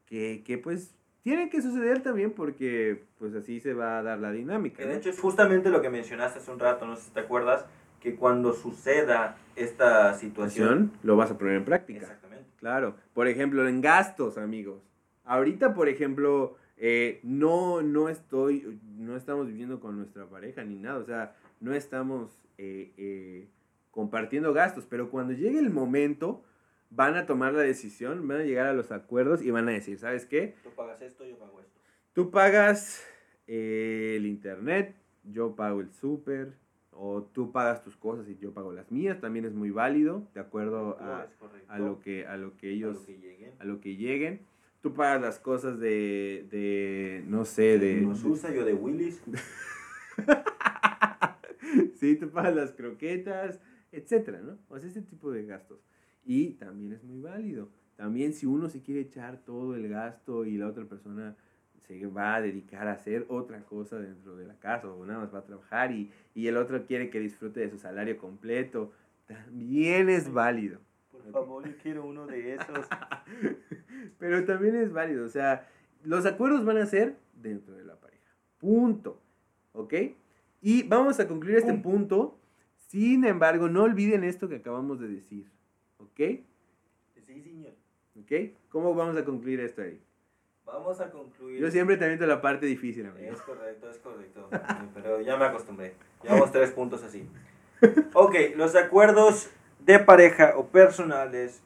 que, que pues tienen que suceder también porque pues así se va a dar la dinámica. De hecho es justamente lo que mencionaste hace un rato, no sé si te acuerdas, que cuando suceda esta situación... Situación, lo vas a poner en práctica. Exactamente. Claro. Por ejemplo, en gastos, amigos. Ahorita, por ejemplo, eh, no, no estoy, no estamos viviendo con nuestra pareja ni nada. O sea, no estamos eh, eh, compartiendo gastos. Pero cuando llegue el momento, van a tomar la decisión, van a llegar a los acuerdos y van a decir, ¿sabes qué? Tú pagas esto, yo pago esto. Tú pagas eh, el internet, yo pago el súper, o tú pagas tus cosas y yo pago las mías. También es muy válido, de acuerdo a, a lo que a lo que A ellos lo que lleguen. a lo que lleguen tú pagas las cosas de de no sé de Nos usa yo de Willis. sí tú pagas las croquetas etcétera no o sea ese tipo de gastos y también es muy válido también si uno se quiere echar todo el gasto y la otra persona se va a dedicar a hacer otra cosa dentro de la casa o nada más va a trabajar y, y el otro quiere que disfrute de su salario completo también es válido Por favor, yo quiero uno de esos. Pero también es válido, o sea, los acuerdos van a ser dentro de la pareja. Punto. ¿Ok? Y vamos a concluir este punto. Sin embargo, no olviden esto que acabamos de decir. ¿Ok? Sí, señor. ¿Ok? ¿Cómo vamos a concluir esto ahí? Vamos a concluir. Yo siempre te aviento la parte difícil, Es amigo. correcto, es correcto. Pero ya me acostumbré. Llevamos tres puntos así. Ok, los acuerdos de pareja o personales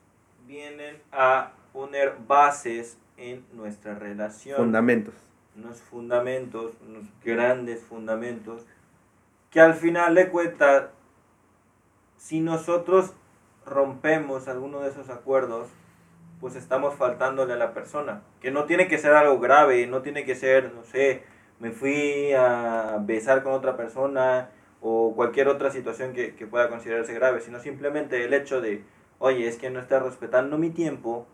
vienen a poner bases en nuestra relación. Fundamentos. unos fundamentos, unos grandes fundamentos, que al final de cuentas, si nosotros rompemos alguno de esos acuerdos, pues estamos faltándole a la persona. Que no tiene que ser algo grave, no tiene que ser, no sé, me fui a besar con otra persona o cualquier otra situación que, que pueda considerarse grave, sino simplemente el hecho de, oye, es que no estás respetando mi tiempo,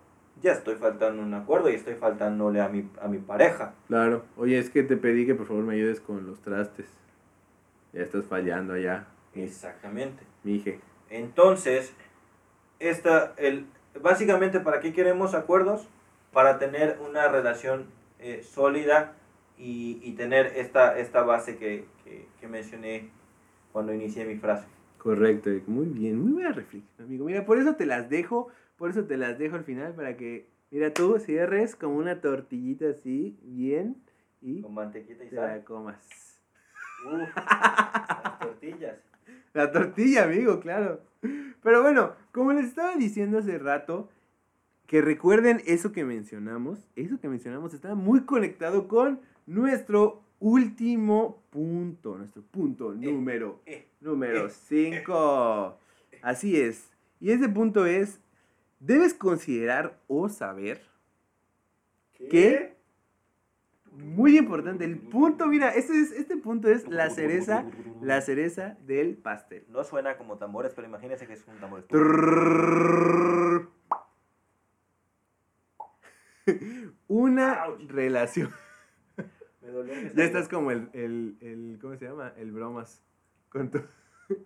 ya estoy faltando un acuerdo y estoy faltándole a mi, a mi pareja. Claro. Oye, es que te pedí que por favor me ayudes con los trastes. Ya estás fallando allá, Exactamente. mije. Entonces, esta, el, básicamente, ¿para qué queremos acuerdos? Para tener una relación eh, sólida y, y tener esta, esta base que, que, que mencioné cuando inicié mi frase. Correcto, muy bien, muy buena reflexión, amigo. Mira, por eso te las dejo, por eso te las dejo al final para que, mira, tú cierres como una tortillita así, bien, y Con mantequita y te la sal. comas. Uf, las tortillas. La tortilla, amigo, claro. Pero bueno, como les estaba diciendo hace rato, que recuerden eso que mencionamos, eso que mencionamos está muy conectado con nuestro último punto, nuestro punto número Eh, Número Eh. 5. Así es. Y ese punto es, debes considerar o saber, ¿Qué? muy importante. El punto, mira, este, es, este punto es la cereza, la cereza del pastel. No suena como tambores, pero imagínense que es un tambor. Una relación. Me dolió ya estás como el, el, el, ¿cómo se llama? El bromas. Con tu,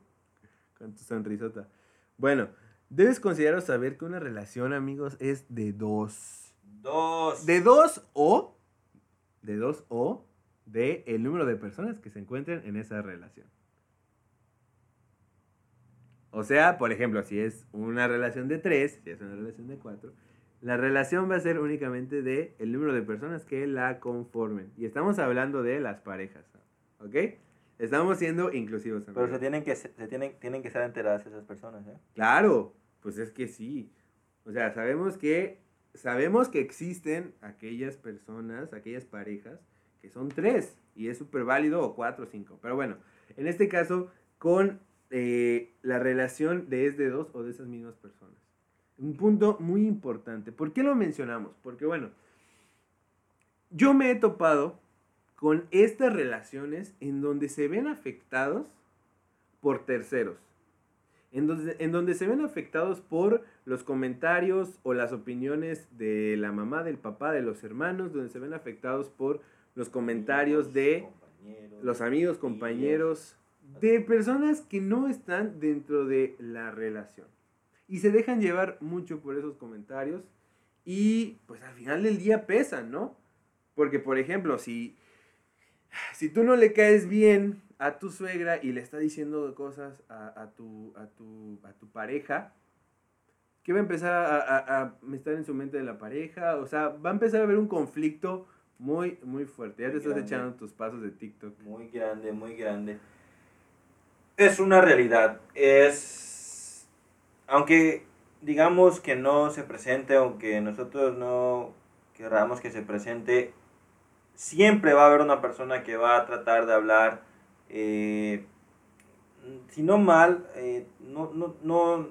con tu sonrisota. Bueno, debes considerar saber que una relación, amigos, es de dos. Dos. De dos o de dos o, de el número de personas que se encuentren en esa relación. O sea, por ejemplo, si es una relación de tres, si es una relación de cuatro, la relación va a ser únicamente de el número de personas que la conformen. Y estamos hablando de las parejas, ¿ok? Estamos siendo inclusivos. Pero amigos. se tienen que, se tienen, tienen que ser enteradas esas personas, ¿eh? Claro, pues es que sí. O sea, sabemos que sabemos que existen aquellas personas, aquellas parejas que son tres y es súper válido o cuatro o cinco. Pero bueno, en este caso con eh, la relación de es de dos o de esas mismas personas. Un punto muy importante. ¿Por qué lo mencionamos? Porque bueno, yo me he topado con estas relaciones en donde se ven afectados por terceros. En donde, en donde se ven afectados por los comentarios o las opiniones de la mamá, del papá, de los hermanos, donde se ven afectados por los comentarios de los amigos, compañeros, de personas que no están dentro de la relación. Y se dejan llevar mucho por esos comentarios y pues al final del día pesan, ¿no? Porque por ejemplo, si, si tú no le caes bien a tu suegra y le está diciendo cosas a, a tu, a, tu, a tu pareja, ¿qué va a empezar a, a, a estar en su mente de la pareja? O sea, va a empezar a haber un conflicto muy, muy fuerte. Ya te estás grande. echando tus pasos de TikTok. Muy grande, muy grande. Es una realidad. Es. Aunque digamos que no se presente, aunque nosotros no queramos que se presente, siempre va a haber una persona que va a tratar de hablar, eh, si no mal, eh, no, no, no,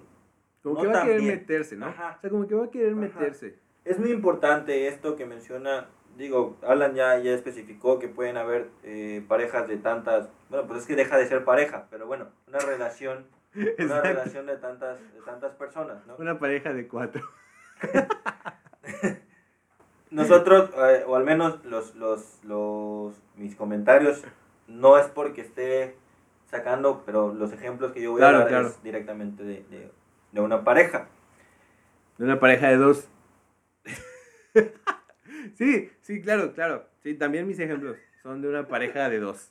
Como No que va a querer bien. meterse, ¿no? Ajá. O sea, como que va a querer Ajá. meterse. Es muy importante esto que menciona, digo, Alan ya, ya especificó que pueden haber eh, parejas de tantas, bueno, pues es que deja de ser pareja, pero bueno, una relación, una relación de tantas, de tantas personas, ¿no? Una pareja de cuatro. Nosotros, eh, o al menos los, los, los, mis comentarios, no es porque esté sacando, pero los ejemplos que yo voy Claro, a dar claro. es directamente de, de, de una pareja. De una pareja de dos. sí, sí, claro, claro. Sí, también mis ejemplos son de una pareja de dos.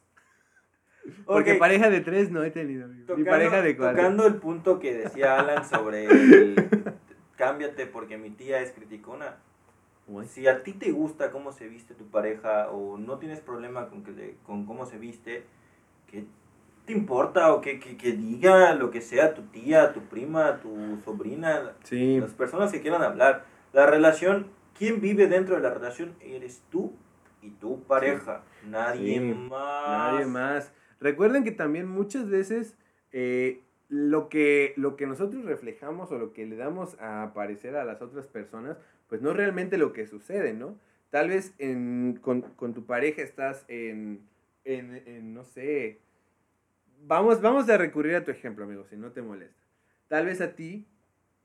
Porque pareja de tres no he tenido. amigo. Ni Tocando, pareja de cuatro. tocando el punto que decía Alan sobre el cámbiate porque mi tía es criticona. Si a ti te gusta cómo se viste tu pareja o no tienes problema con, que le- con cómo se viste, ¿qué te importa? O que, que, que diga lo que sea tu tía, tu prima, tu sobrina, Sí, las personas que quieran hablar. La relación, ¿quién vive dentro de la relación? Eres tú y tu pareja. Nadie Sí, más. nadie más. Recuerden que también muchas veces eh, lo, que, lo que nosotros reflejamos o lo que le damos a aparecer a las otras personas, pues no es realmente lo que sucede, ¿no? Tal vez en, con, con tu pareja estás en, en, en, no sé, vamos, vamos a recurrir a tu ejemplo, amigo, si no te molesta. Tal vez a ti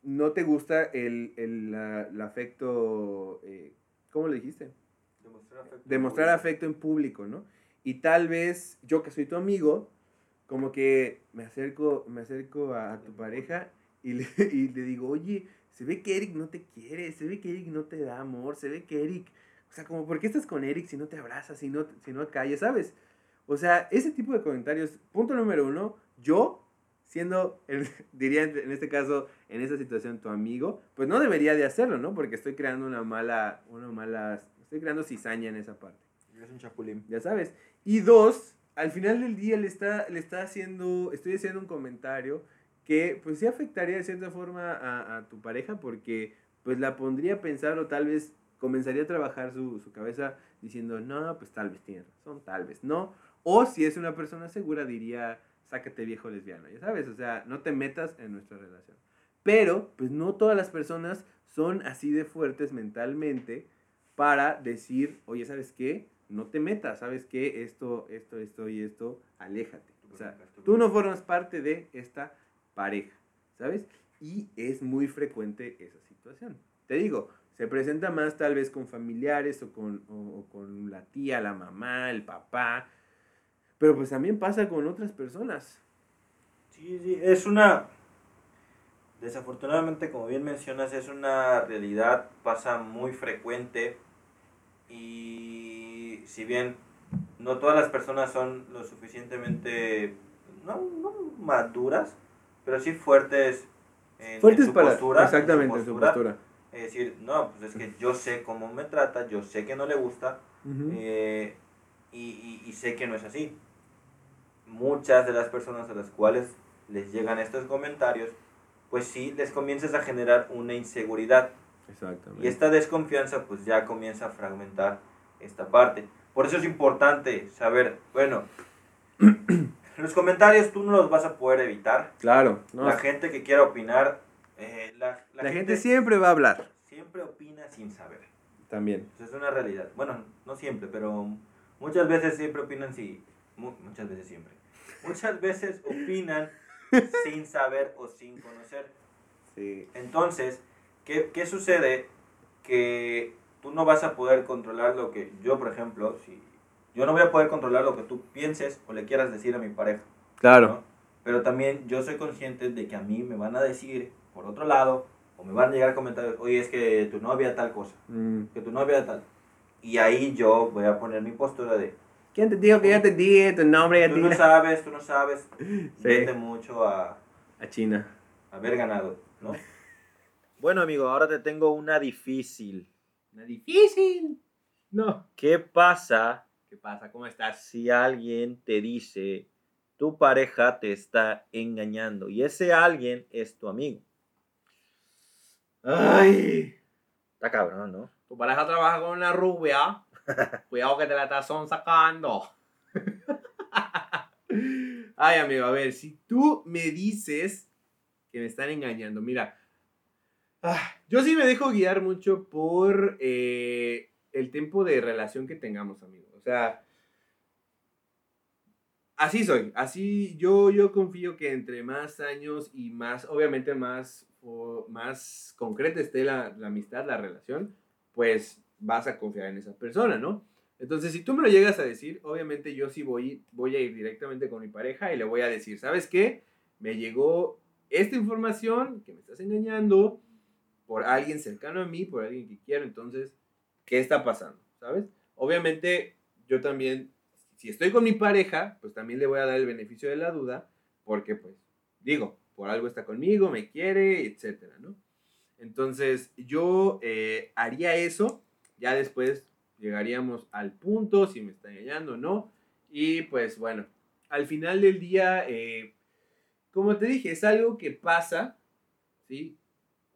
no te gusta el, el, la- el afecto, eh, ¿cómo le dijiste? Demostrar afecto. demostrar afecto en público, ¿no? Y tal vez yo que soy tu amigo, como que me acerco, me acerco a, a tu pareja y le, y le digo, oye, se ve que Eric no te quiere, se ve que Eric no te da amor, se ve que Eric, o sea, como, ¿por qué estás con Eric si no te abrazas, si no, si no callas, ¿sabes? O sea, ese tipo de comentarios, punto número uno, yo, siendo, el- diría en este caso, en esa situación tu amigo, pues no debería de hacerlo, ¿no? Porque estoy creando una mala, una mala, estoy creando cizaña en esa parte, Eres un chapulín. ya sabes. Y dos, al final del día le está, le está haciendo, estoy haciendo un comentario que pues sí afectaría de cierta forma a, a tu pareja porque pues la pondría a pensar o tal vez comenzaría a trabajar su, su cabeza diciendo, no, pues tal vez tienes razón, tal vez no. O si es una persona segura diría, sácate viejo lesbiano, ya sabes, o sea, no te metas en nuestra relación. Pero, pues no todas las personas son así de fuertes mentalmente para decir, oye, ¿sabes qué? No te metas, ¿sabes qué? Esto, esto, esto y esto, aléjate. O sea, tú no formas parte de esta pareja, ¿sabes? Y es muy frecuente esa situación. te digo, se presenta más tal vez con familiares o con, o- con la tía, la mamá, el papá. Pero pues también pasa con otras personas. Sí, sí, es una... Desafortunadamente, como bien mencionas, es una realidad, pasa muy frecuente y si bien no todas las personas son lo suficientemente, no, no maduras, pero sí fuertes en, Fuertes en su para... postura. en exactamente, en su postura. Es decir, no, pues es que yo sé cómo me trata, yo sé que no le gusta, Ujú. eh, y, y- y sé que no es así. Muchas de las personas a las cuales les llegan estos comentarios, pues sí les comienzas a generar una inseguridad. Exactamente. Y esta desconfianza pues ya comienza a fragmentar esta parte. Por eso es importante saber, bueno, los comentarios tú no los vas a poder evitar. Claro, ¿no? La gente que quiera opinar, eh, la, la La gente siempre va a hablar. siempre opina sin saber. También. Pues es una realidad. Bueno, no siempre, pero muchas veces siempre opinan si... mu- muchas veces siempre. Muchas veces opinan sin saber o sin conocer. Sí. Entonces, ¿qué, qué sucede? Que tú no vas a poder controlar lo que yo, por ejemplo, si yo no voy a poder controlar lo que tú pienses o le quieras decir a mi pareja. Claro. ¿no? Pero también yo soy consciente de que a mí me van a decir, por otro lado, o me van a llegar comentarios, oye, es que tu novia tal cosa, Mm. que tu novia tal. Y ahí yo voy a poner mi postura de, ¿Quién te dijo que ya te dije tu nombre? Ya tú no sabes, tú no sabes, vete mucho a, A China. haber ganado, ¿no? Bueno, amigo, ahora te tengo una difícil. Una difícil. No. ¿Qué pasa ¿Qué pasa? ¿Cómo estás? si alguien te dice tu pareja te está engañando y ese alguien es tu amigo? Ay. Está cabrón, ¿no? Tu pareja trabaja con una rubia. Cuidado que te la estás sacando. Ay, amigo, a ver, si tú me dices que me están engañando, mira, ah, yo sí me dejo guiar mucho por eh, el tiempo de relación que tengamos, amigo. O sea, así soy, así yo, yo confío que entre más años y más, obviamente más, o más concreta esté la, amistad, la relación, pues vas a confiar en esa persona, ¿no? Entonces, si tú me lo llegas a decir, obviamente yo sí voy, voy a ir directamente con mi pareja y le voy a decir, ¿sabes qué? Me llegó esta información que me estás engañando por alguien cercano a mí, por alguien que quiero, entonces, ¿qué está pasando? ¿Sabes? Obviamente, yo también, si estoy con mi pareja, pues también le voy a dar el beneficio de la duda, porque pues, digo, por algo está conmigo, me quiere, etcétera, ¿no? Entonces, yo eh, haría eso, ya después llegaríamos al punto, si me está engañando o no, y pues bueno, al final del día, eh, como te dije, es algo que pasa, ¿sí?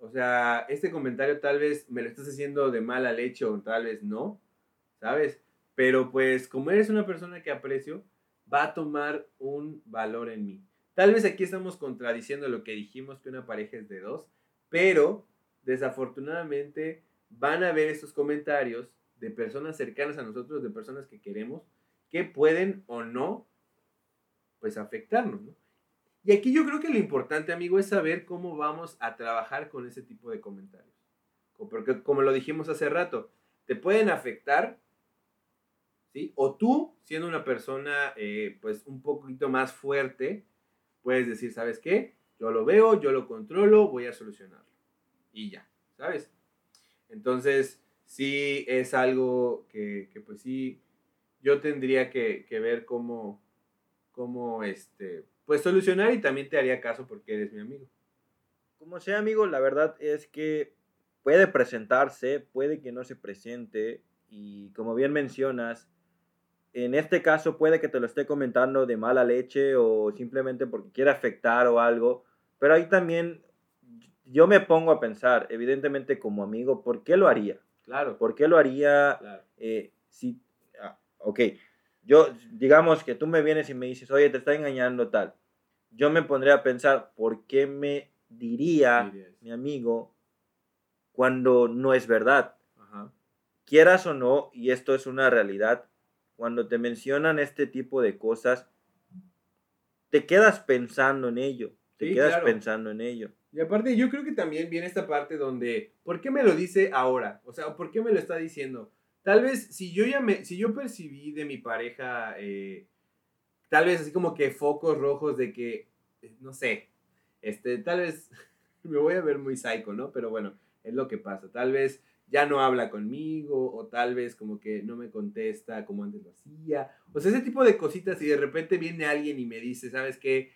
O sea, este comentario tal vez me lo estás haciendo de mala leche o tal vez no, ¿sabes? Pero pues como eres una persona que aprecio, va a tomar un valor en mí. Tal vez aquí estamos contradiciendo lo que dijimos que una pareja es de dos, pero desafortunadamente van a ver estos comentarios de personas cercanas a nosotros, de personas que queremos, que pueden o no, pues afectarnos, ¿no? Y aquí yo creo que lo importante, amigo, es saber cómo vamos a trabajar con ese tipo de comentarios. Co- Porque como lo dijimos hace rato, te pueden afectar, ¿sí? O tú, siendo una persona, eh, pues, un poquito más fuerte, puedes decir, ¿sabes qué? Yo lo veo, yo lo controlo, voy a solucionarlo. Y ya, ¿sabes? Entonces, sí es algo que, que, pues sí, yo tendría que, que ver cómo, cómo, este, pues solucionar y también te haría caso porque eres mi amigo. Como sea, amigo, la verdad es que puede presentarse, puede que no se presente y como bien mencionas, en este caso puede que te lo esté comentando de mala leche o simplemente porque quiere afectar o algo, pero ahí también yo me pongo a pensar, evidentemente como amigo, ¿por qué lo haría? Claro, ¿Por qué lo haría claro. eh, si, ah, ok, yo, digamos que tú me vienes y me dices, oye, te está engañando tal, yo me pondré a pensar, ¿por qué me diría Dirías. mi amigo cuando no es verdad? Ajá. Quieras o no, y esto es una realidad, cuando te mencionan este tipo de cosas, te quedas pensando en ello, te Sí, quedas claro. pensando en ello. Y aparte, yo creo que también viene esta parte donde, ¿por qué me lo dice ahora? O sea, ¿por qué me lo está diciendo? Tal vez, si yo ya me, si yo percibí de mi pareja, eh, tal vez así como que focos rojos de que, eh, no sé, este, tal vez me voy a ver muy psycho, ¿no? Pero bueno, es lo que pasa. Tal vez ya no habla conmigo o tal vez como que no me contesta como antes lo hacía. O sea, ese tipo de cositas y de repente viene alguien y me dice, ¿sabes qué?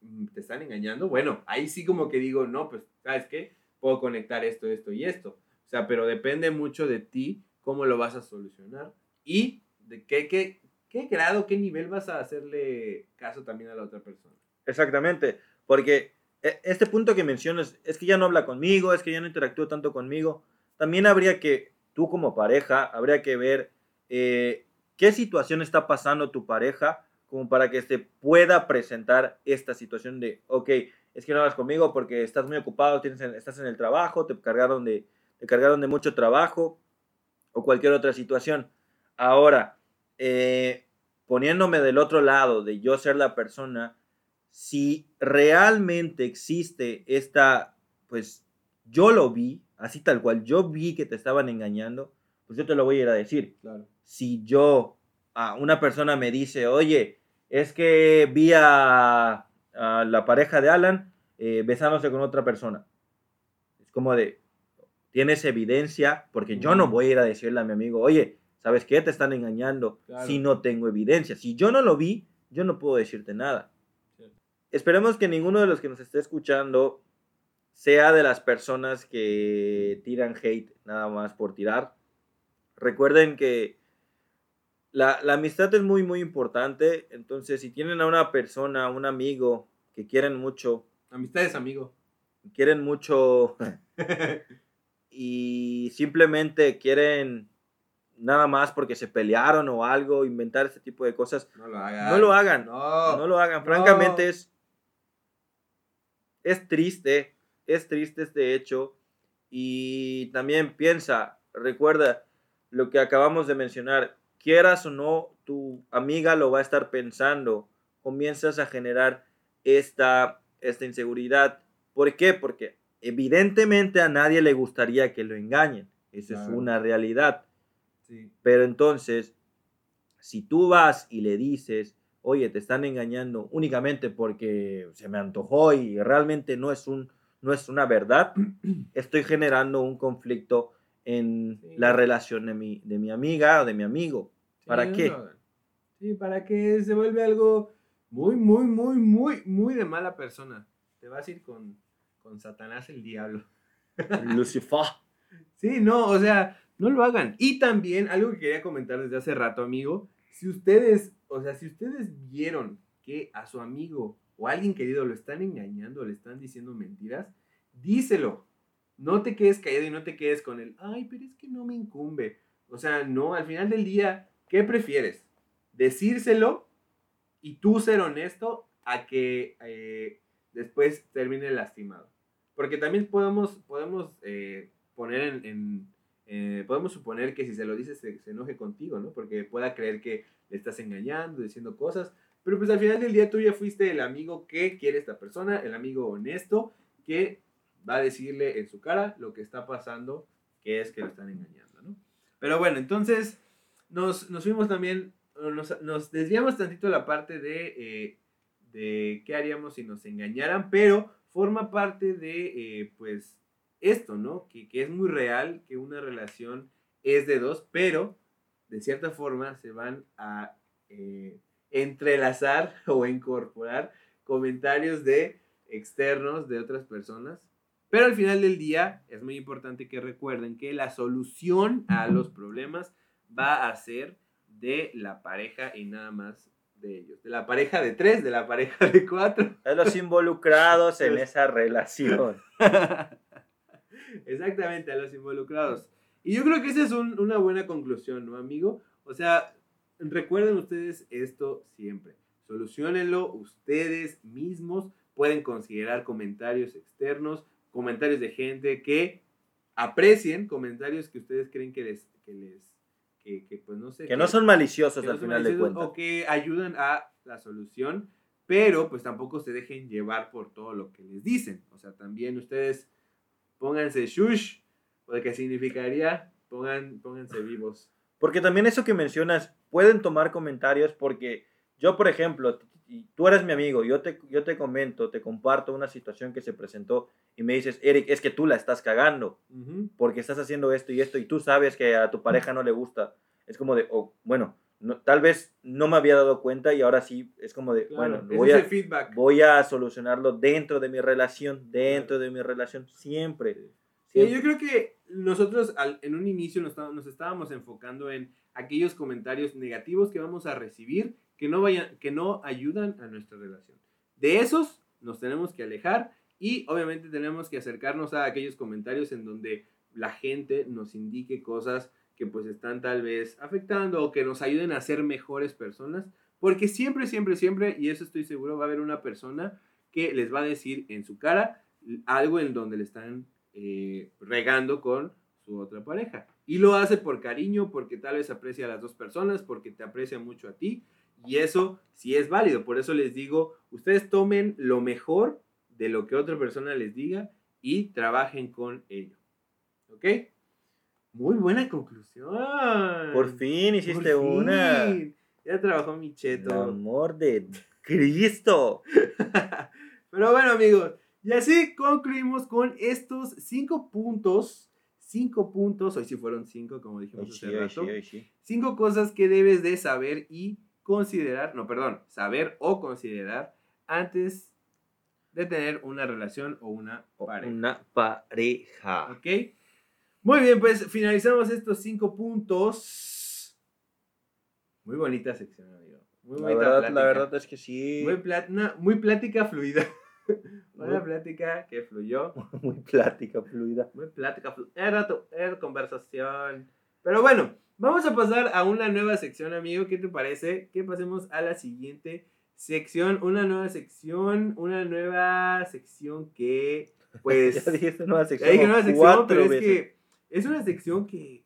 Mm, ¿Te están engañando? Bueno, ahí sí como que digo, no, pues, ¿sabes qué? Puedo conectar esto, esto y esto. O sea, pero depende mucho de ti cómo lo vas a solucionar y de qué, qué, qué grado, qué nivel vas a hacerle caso también a la otra persona. Exactamente, porque e, este punto que mencionas es que ya no habla conmigo, es que ya no interactúa tanto conmigo. También habría que, tú como pareja, habría que ver eh, qué situación está pasando tu pareja como para que se pueda presentar esta situación de, ok, es que no hablas conmigo porque estás muy ocupado, tienes, estás en el trabajo, te cargaron, de, te cargaron de mucho trabajo o cualquier otra situación. Ahora, eh, poniéndome del otro lado de yo ser la persona, si realmente existe esta, pues yo lo vi, así tal cual, yo vi que te estaban engañando, pues yo te lo voy a ir a decir. Claro. Si yo, a una persona me dice, oye, es que vi a, a la pareja de Alan eh, besándose con otra persona. Es como de, tienes evidencia, porque yo no voy a ir a decirle a mi amigo, oye, ¿sabes qué? Te están engañando Claro. si no tengo evidencia. Si yo no lo vi, yo no puedo decirte nada. Esperemos que ninguno de los que nos esté escuchando sea de las personas que tiran hate nada más por tirar. Recuerden que la, la amistad es muy, muy importante. Entonces, si tienen a una persona, un amigo que quieren mucho, Amistades, amigo. quieren mucho y simplemente quieren nada más porque se pelearon o algo, inventar este tipo de cosas, no lo hagan. no lo hagan. No. No lo hagan. No. Francamente es, es triste, es triste este hecho. Y también piensa, recuerda lo que acabamos de mencionar, quieras o no, tu amiga lo va a estar pensando. Comienzas a generar esta, esta inseguridad. ¿Por qué? Porque evidentemente a nadie le gustaría que lo engañen. Esa es una realidad. Sí. Pero entonces, si tú vas y le dices, oye, te están engañando únicamente porque se me antojó y realmente no es, un, no es una verdad, estoy generando un conflicto en Sí. la relación de mi, de mi amiga o de mi amigo. ¿Para qué? Sí, para que se vuelve algo muy, muy, muy, muy, muy de mala persona. Te vas a ir con, con Satanás el diablo. Lucifer. Sí, no, o sea, no lo hagan. Y también, algo que quería comentar desde hace rato, amigo, si ustedes, o sea, si ustedes vieron que a su amigo o a alguien querido lo están engañando, le están diciendo mentiras, díselo. No te quedes callado y no te quedes con el, ay, pero es que no me incumbe. O sea, no, al final del día, ¿qué prefieres? Decírselo y tú ser honesto a que eh, después termine lastimado. Porque también podemos, podemos eh, poner en, en, eh, podemos suponer que si se lo dices se, se enoje contigo, ¿no? Porque pueda creer que le estás engañando, diciendo cosas. Pero pues al final del día tú ya fuiste el amigo que quiere esta persona, el amigo honesto que va a decirle en su cara lo que está pasando, que es que lo están engañando, ¿no? Pero bueno, entonces nos, nos fuimos también, nos, nos desviamos tantito la parte de, eh, de qué haríamos si nos engañaran, pero forma parte de, eh, pues, esto, ¿no? Que, que es muy real, que una relación es de dos, pero de cierta forma se van a eh, entrelazar o incorporar comentarios de externos de otras personas. Pero al final del día es muy importante que recuerden que la solución a los problemas va a ser de la pareja y nada más de ellos. De la pareja de tres, de la pareja de cuatro. De los involucrados en esa relación. Exactamente, a los involucrados. Y yo creo que esa es un- una buena conclusión, ¿no, amigo? O sea, recuerden ustedes esto siempre. Solucionenlo ustedes mismos. Pueden considerar comentarios externos, comentarios de gente que aprecien, comentarios que ustedes creen que les, que les, que, que, pues no sé. Que no son maliciosos no al son final de maliciosos cuentas. O que ayudan a la solución. pero pues tampoco se dejen llevar por todo lo que les dicen. O sea, también ustedes pónganse shush, porque significaría pongan, pónganse vivos. Porque también eso que mencionas, pueden tomar comentarios porque yo, por ejemplo, y tú eres mi amigo, yo te, yo te comento, te comparto una situación que se presentó y me dices, Eric, es que tú la estás cagando porque estás haciendo esto y esto y tú sabes que a tu pareja no le gusta. Es como de, oh, bueno, no- tal vez no me había dado cuenta y ahora sí es como de, Claro, bueno, voy a, feedback. voy a solucionarlo dentro de mi relación, dentro de mi relación, siempre. Yo creo que nosotros al- en un inicio nos estábamos enfocando en aquellos comentarios negativos que vamos a recibir que no, vayan, que no ayudan a nuestra relación. De esos nos tenemos que alejar y obviamente tenemos que acercarnos a aquellos comentarios en donde la gente nos indique cosas que pues están tal vez afectando o que nos ayuden a ser mejores personas. Porque siempre, siempre, siempre, y eso estoy seguro, va a haber una persona que les va a decir en su cara algo en donde le están eh, regando con su otra pareja. Y lo hace por cariño, porque tal vez aprecia a las dos personas, porque te aprecia mucho a ti. Y eso sí es válido. Por eso les digo, ustedes tomen lo mejor de lo que otra persona les diga y trabajen con ello. ¿Ok? Muy buena conclusión. Por fin hiciste Por una. fin. Ya trabajó mi cheto. amor de Cristo. Pero bueno, amigos, y así concluimos con estos cinco puntos. Cinco puntos, hoy sí fueron cinco, como dijimos hace rato. sí, ay, sí. Cinco cosas que debes de saber y considerar, no, perdón, saber o considerar antes de tener una relación o una pareja. Una pareja. ¿Ok? Muy bien, pues finalizamos estos cinco puntos. Muy bonita sección, amigo. Muy La bonita verdad, plática. la verdad es que sí. Muy, plat- una- muy plática fluida. Una plática que fluyó. Muy plática, fluida. Muy plática fluida. Era, tu- era conversación. Pero bueno, vamos a pasar a una nueva sección, amigo. ¿Qué te parece? Que pasemos a la siguiente sección. Una nueva sección. Una nueva sección que, pues. ya dijiste nueva ya sección. dije nueva sección, cuatro pero es veces. que es una sección que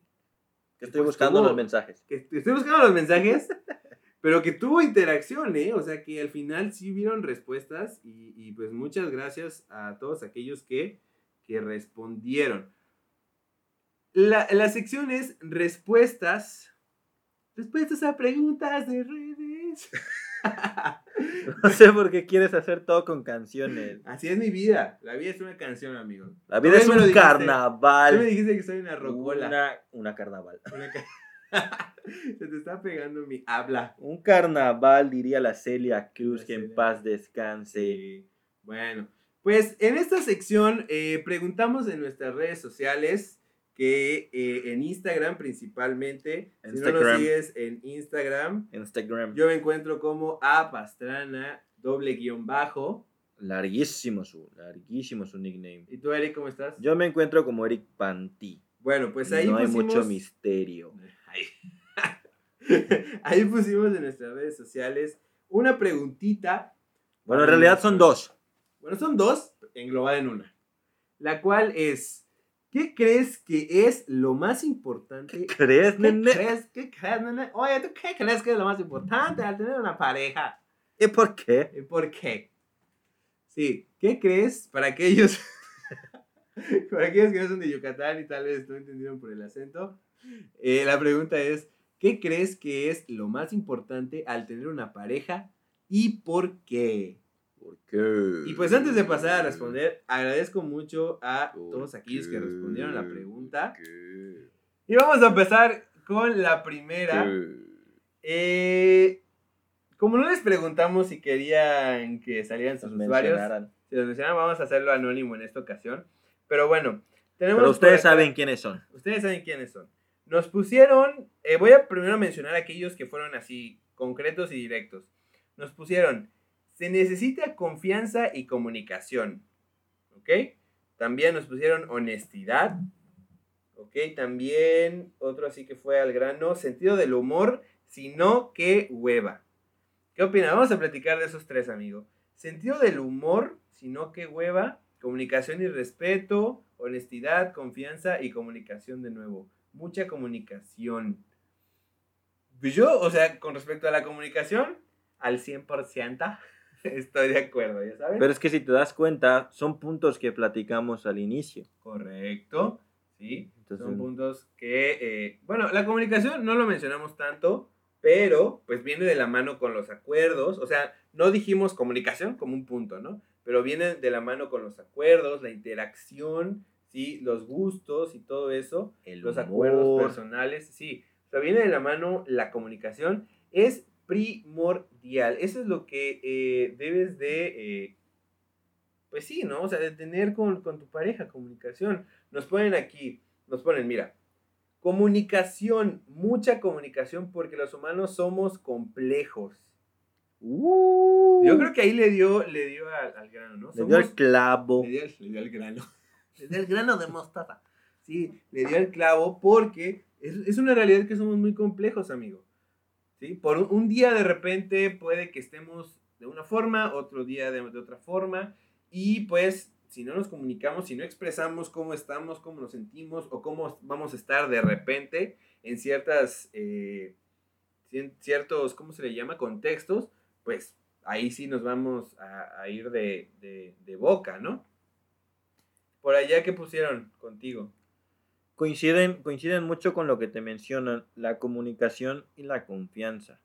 Que estoy pues, buscando tuvo- los mensajes. que estoy buscando los mensajes, pero que tuvo interacción, ¿eh? O sea, que al final sí hubieron respuestas y, y, pues muchas gracias a todos aquellos que, que respondieron. La, la sección es respuestas, respuestas a preguntas de redes. No sé por qué quieres hacer todo con canciones. Así es mi vida, la vida es una canción, amigo. La vida es un dijiste. carnaval. Tú me dijiste que soy una rocola. Una, una carnaval. Una Se te está pegando mi habla. Un carnaval, diría la Celia Cruz, La que en paz descanse. Sí. Bueno, pues en esta sección eh, preguntamos en nuestras redes sociales que eh, en Instagram principalmente, si no nos sigues en Instagram, Instagram. yo me encuentro como a pastrana doble guion bajo. Larguísimo su, larguísimo su nickname. ¿Y tú, Eric, cómo estás? Yo me encuentro como Eric Panty. Bueno, pues ahí no hay mucho misterio. Ahí. Ahí pusimos en nuestras redes sociales una preguntita. Bueno, en realidad son dos. Bueno, son dos englobadas en una. La cual es, ¿qué crees que es lo más importante? ¿Crees, ¿Qué nene? crees? ¿Qué crees, nene? Oye, ¿tú qué crees que es lo más importante al tener una pareja? ¿Y por qué? ¿Y por qué? Sí, ¿qué crees para aquellos, para aquellos que no son de Yucatán y tal vez no entendieron por el acento? eh, la pregunta es, ¿qué crees que es lo más importante al tener una pareja y por qué? ¿Por qué? Y pues antes de pasar a responder, agradezco mucho a ¿Por todos aquellos que qué? respondieron la pregunta. ¿Por qué? Y vamos a empezar con la primera. ¿Qué? Eh, como no les preguntamos si querían que salieran sus usuarios, si los mencionaron, vamos a hacerlo anónimo en esta ocasión. Pero bueno, tenemos. Pero ustedes saben quiénes son. Ustedes saben quiénes son. Nos pusieron. eh, voy a primero mencionar aquellos que fueron así, concretos y directos. Nos pusieron. Se necesita confianza y comunicación. ¿Ok? También nos pusieron honestidad. ¿Ok? También otro así que fue al grano. Sentido del humor, sino que hueva. ¿Qué opinan? Vamos a platicar de esos tres, amigo. Sentido del humor, sino que hueva. Comunicación y respeto. Honestidad, confianza y comunicación de nuevo. Mucha comunicación. Pues Yo, o sea, con respecto a la comunicación, al 100%. Estoy de acuerdo, ya sabes. Pero es que si te das cuenta, son puntos que platicamos al inicio. Correcto, sí. Entonces- Son puntos que, eh, bueno, la comunicación no lo mencionamos tanto, pero pues viene de la mano con los acuerdos. O sea, no dijimos comunicación como un punto, ¿no? Pero viene de la mano con los acuerdos, la interacción, sí, los gustos y todo eso. El los humor. acuerdos personales, sí. O sea, viene de la mano la comunicación, es primordial. Eso es lo que eh, debes de, eh, pues sí, ¿no? O sea, de tener con, con tu pareja comunicación. Nos ponen aquí, nos ponen, mira, comunicación, mucha comunicación porque los humanos somos complejos. Uh, Yo creo que ahí le dio, le dio al, al grano, ¿no? le dio el Somos- clavo. le dio, al- le dio al grano. Le dio el grano de mostaza. Sí, le dio el clavo porque es, es una realidad que somos muy complejos, amigo. ¿Sí? Por un, un día de repente puede que estemos de una forma, otro día de, de otra forma. Y pues, si no nos comunicamos, si no expresamos cómo estamos, cómo nos sentimos o cómo vamos a estar de repente en ciertas, eh, ciertos, ¿cómo se le llama? Contextos, pues ahí sí nos vamos a, a ir de, de- de boca, ¿no? Por allá que pusieron contigo. Coinciden, coinciden mucho con lo que te mencionan, la comunicación y la confianza.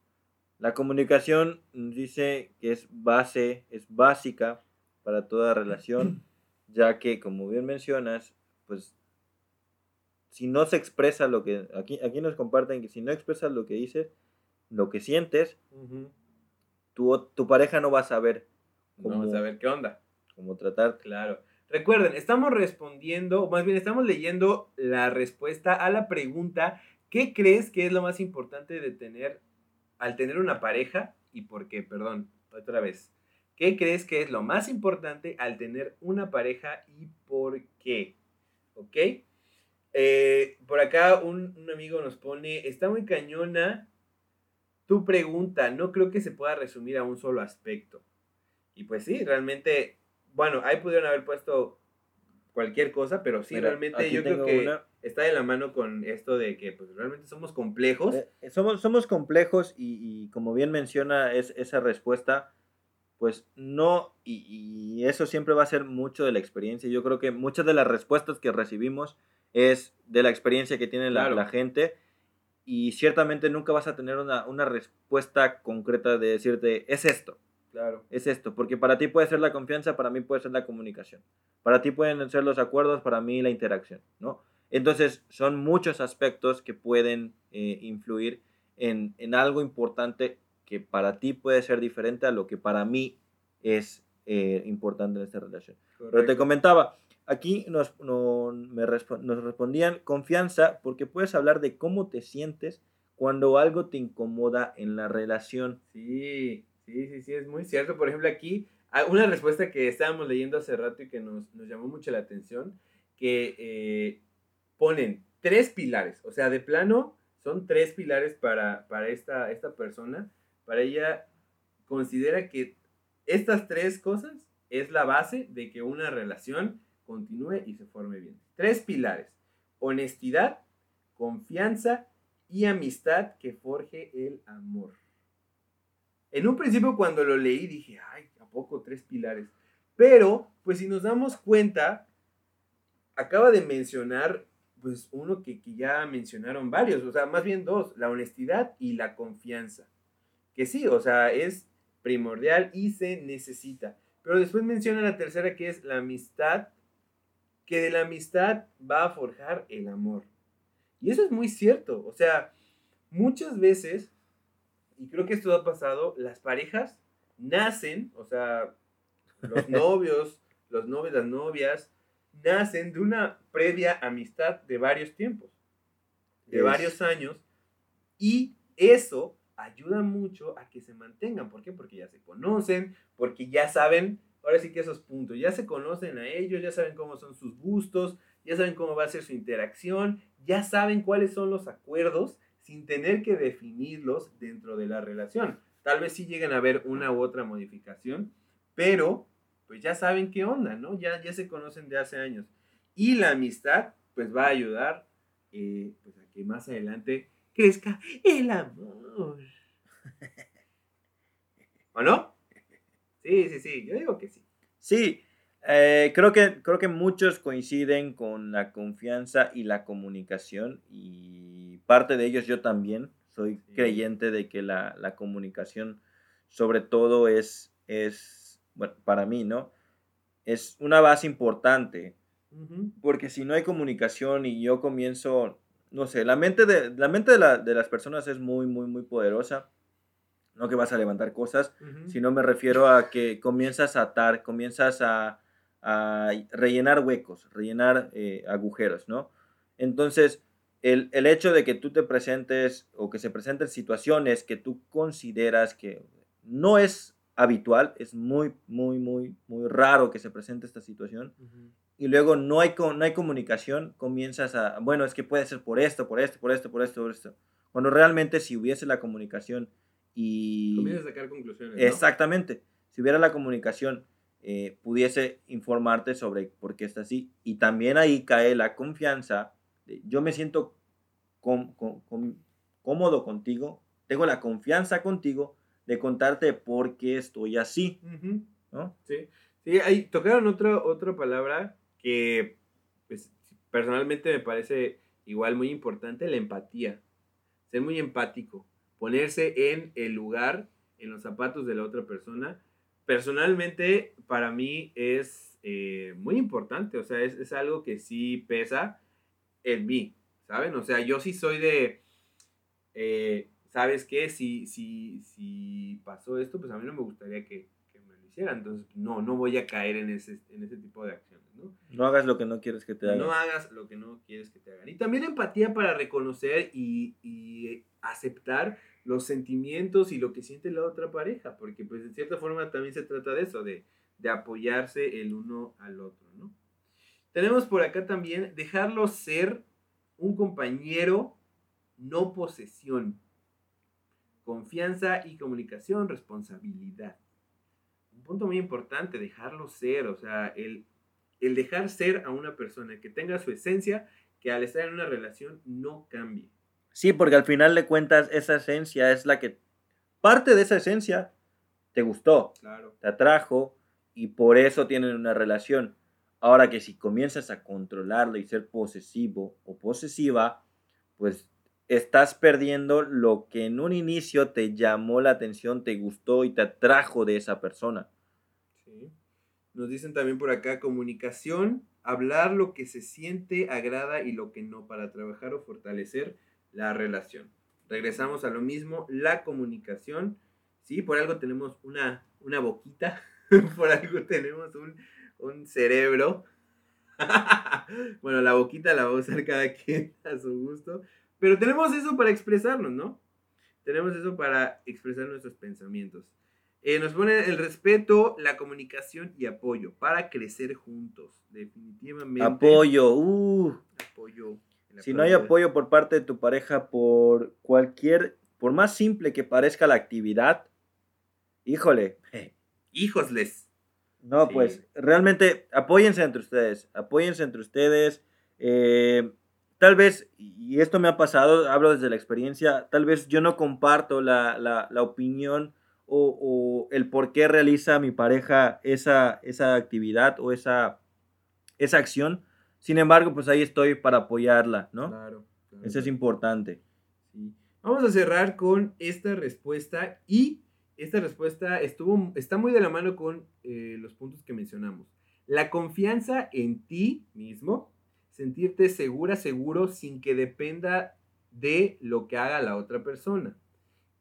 La comunicación dice que es base, es básica para toda relación, ya que, como bien mencionas, pues si no se expresa lo que, aquí, aquí nos comparten que si no expresas lo que dices, lo que sientes, tu, tu pareja no va a saber cómo, a ver qué onda. cómo tratarte. Claro. Recuerden, estamos respondiendo, o más bien estamos leyendo la respuesta a la pregunta, ¿qué crees que es lo más importante de tener al tener una pareja y por qué? Perdón, otra vez. ¿Qué crees que es lo más importante al tener una pareja y por qué? ¿Ok? Eh, por acá un, un amigo nos pone, está muy cañona tu pregunta, no creo que se pueda resumir a un solo aspecto. Y pues sí, realmente, bueno, ahí pudieron haber puesto cualquier cosa, pero sí, Mira, realmente yo creo que una. está de la mano con esto de que pues realmente somos complejos. Eh, somos, somos complejos y, y como bien menciona es, esa respuesta, pues no, y, y eso siempre va a ser mucho de la experiencia. Yo creo que muchas de las respuestas que recibimos es de la experiencia que tiene la, Claro. la gente y ciertamente nunca vas a tener una, una respuesta concreta de decirte, es esto, Claro. es esto, porque para ti puede ser la confianza, para mí puede ser la comunicación, para ti pueden ser los acuerdos, para mí la interacción, ¿no? Entonces son muchos aspectos que pueden eh, influir en, en algo importante que para ti puede ser diferente a lo que para mí es eh, importante en esta relación. Pero te comentaba, aquí nos, no- me respo- nos respondían confianza porque puedes hablar de cómo te sientes cuando algo te incomoda en la relación. Sí, sí, sí, sí, es muy cierto. Por ejemplo, aquí, ah, una respuesta que estábamos leyendo hace rato y que nos, nos llamó mucho la atención, que eh, ponen tres pilares, o sea, de plano son tres pilares para, para esta, esta persona. Para ella considera que estas tres cosas es la base de que una relación continúe y se forme bien. Tres pilares, honestidad, confianza y amistad que forje el amor. En un principio cuando lo leí dije, ay, ¿a tres pilares? Pero, pues si nos damos cuenta, acaba de mencionar, pues uno que, que ya mencionaron varios, o sea, más bien dos, la honestidad y la confianza. Que sí, o sea, es primordial y se necesita. Pero después menciona la tercera que es la amistad, que de la amistad va a forjar el amor. Y eso es muy cierto, o sea, muchas veces y creo que esto ha pasado, las parejas nacen, o sea, los novios, los novios, las novias, nacen de una previa amistad de varios tiempos, de Es- varios años, y eso ayuda mucho a que se mantengan. ¿Por qué? Porque ya se conocen, porque ya saben, ahora sí que esos puntos, ya se conocen a ellos, ya saben cómo son sus gustos, ya saben cómo va a ser su interacción, ya saben cuáles son los acuerdos sin tener que definirlos dentro de la relación. Tal vez sí lleguen a haber una u otra modificación, pero pues ya saben qué onda, ¿no? Ya, ya se conocen de hace años. Y la amistad pues va a ayudar eh, pues, a que más adelante crezca el amor. ¿O no? Sí, sí, sí, yo digo que sí. Sí, eh, creo, que, creo que muchos coinciden con la confianza y la comunicación y parte de ellos yo también soy Sí. creyente de que la, la comunicación sobre todo es, es, bueno, para mí, ¿no? Es una base importante porque si no hay comunicación y yo comienzo, no sé, la mente de, la mente de, la- de las personas es muy, muy, muy poderosa. No que vas a levantar cosas, Ujú. sino me refiero a que comienzas a atar, comienzas a, a rellenar huecos, rellenar eh, agujeros, ¿no? Entonces, el, el hecho de que tú te presentes o que se presenten situaciones que tú consideras que no es habitual, es muy, muy, muy, muy raro que se presente esta situación, y luego no hay, no hay comunicación, comienzas a, bueno, es que puede ser por esto, por esto, por esto, por esto, por esto. Cuando realmente si hubiese la comunicación y... Comienzas a sacar conclusiones. ¿no? Exactamente. Si hubiera la comunicación, eh, pudiese informarte sobre por qué está así. Y también ahí cae la confianza. De, yo me siento com- com- com- cómodo contigo, tengo la confianza contigo de contarte por qué estoy así, Ujú. ¿no? Sí, sí, ahí tocaron otra, otra palabra que pues, personalmente me parece igual muy importante, la empatía. Ser muy empático, ponerse en el lugar, en los zapatos de la otra persona. Personalmente, para mí es eh, muy importante, o sea, es, es algo que sí pesa en mí, ¿saben? O sea, yo sí soy de, eh, ¿sabes qué? Si, si, si pasó esto, pues a mí no me gustaría que, que me lo hicieran. Entonces, no, no voy a caer en ese, en ese tipo de acciones, ¿no? No hagas lo que no quieres que te hagan. No hagas lo que no quieres que te hagan. Y también empatía para reconocer y, y aceptar los sentimientos y lo que siente la otra pareja, porque pues de cierta forma también se trata de eso, de, de apoyarse el uno al otro, ¿no? Tenemos por acá también dejarlo ser un compañero, no posesión. Confianza y comunicación, responsabilidad. Un punto muy importante, dejarlo ser, o sea, el, el dejar ser a una persona que tenga su esencia, que al estar en una relación no cambie. Sí, porque al final de cuentas esa esencia es la que... Parte de esa esencia te gustó, Claro. te atrajo y por eso tienen una relación. Ahora que si comienzas a controlarlo y ser posesivo o posesiva, pues estás perdiendo lo que en un inicio te llamó la atención, te gustó y te atrajo de esa persona. Sí. Nos dicen también por acá comunicación, hablar lo que se siente, agrada y lo que no para trabajar o fortalecer la relación. Regresamos a lo mismo, la comunicación. Sí, por algo tenemos una, una boquita, por algo tenemos un, un cerebro. bueno, la boquita la va a usar cada quien a su gusto. Pero tenemos eso para expresarnos, ¿no? Tenemos eso para expresar nuestros pensamientos. Eh, nos pone el respeto, la comunicación y apoyo para crecer juntos. Definitivamente. Apoyo, uh, Apoyo. si no hay apoyo por parte de tu pareja por cualquier, por más simple que parezca la actividad, híjole, Hijosles. No, Sí. pues realmente apóyense entre ustedes, apóyense entre ustedes. eh, tal vez, y esto me ha pasado, hablo desde la experiencia, tal vez yo no comparto la, la- la opinión o, o el por qué realiza mi pareja esa, esa actividad o esa, esa acción. Sin embargo, pues ahí estoy para apoyarla, ¿no? Claro. claro, Eso es importante. Vamos a cerrar con esta respuesta y esta respuesta estuvo, está muy de la mano con eh, los puntos que mencionamos. La confianza en ti mismo, sentirte segura, seguro, sin que dependa de lo que haga la otra persona.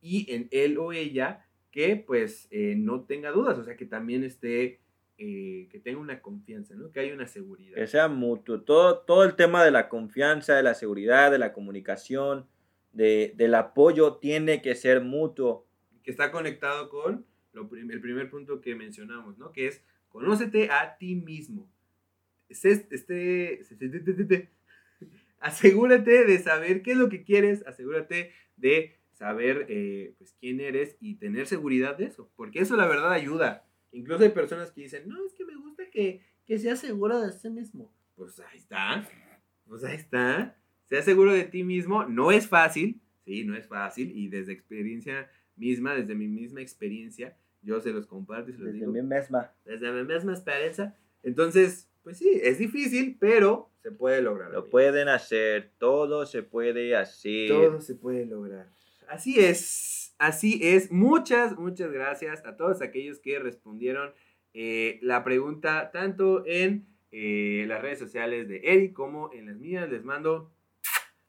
Y en él o ella que pues eh, no tenga dudas, o sea, que también esté, eh, que tenga una confianza, ¿no? Que haya una seguridad. Que sea mutuo. Todo, todo el tema de la confianza, de la seguridad, de la comunicación, de, del apoyo tiene que ser mutuo. Que está conectado con el primer punto que mencionamos, ¿no? Que es conócete a ti mismo. Este, este- este- asegúrate de saber qué es lo que quieres, asegúrate de saber eh, pues, quién eres y tener seguridad de eso, porque eso la verdad ayuda. Incluso hay personas que dicen, no, es que me gusta que, que sea seguro de sí mismo. Pues ahí está, pues ahí está. Sea seguro de ti mismo, no es fácil, sí, no es fácil, y desde experiencia misma, desde mi misma experiencia, yo se los comparto y se los Desde digo mi misma. desde mi misma experiencia. Entonces, pues sí, es difícil, pero se puede lograr. Lo amigos. pueden hacer, todo se puede hacer. Todo se puede lograr. Así es, así es. Muchas, muchas gracias a todos aquellos que respondieron eh, la pregunta tanto en eh, las redes sociales de Eric como en las mías. Les mando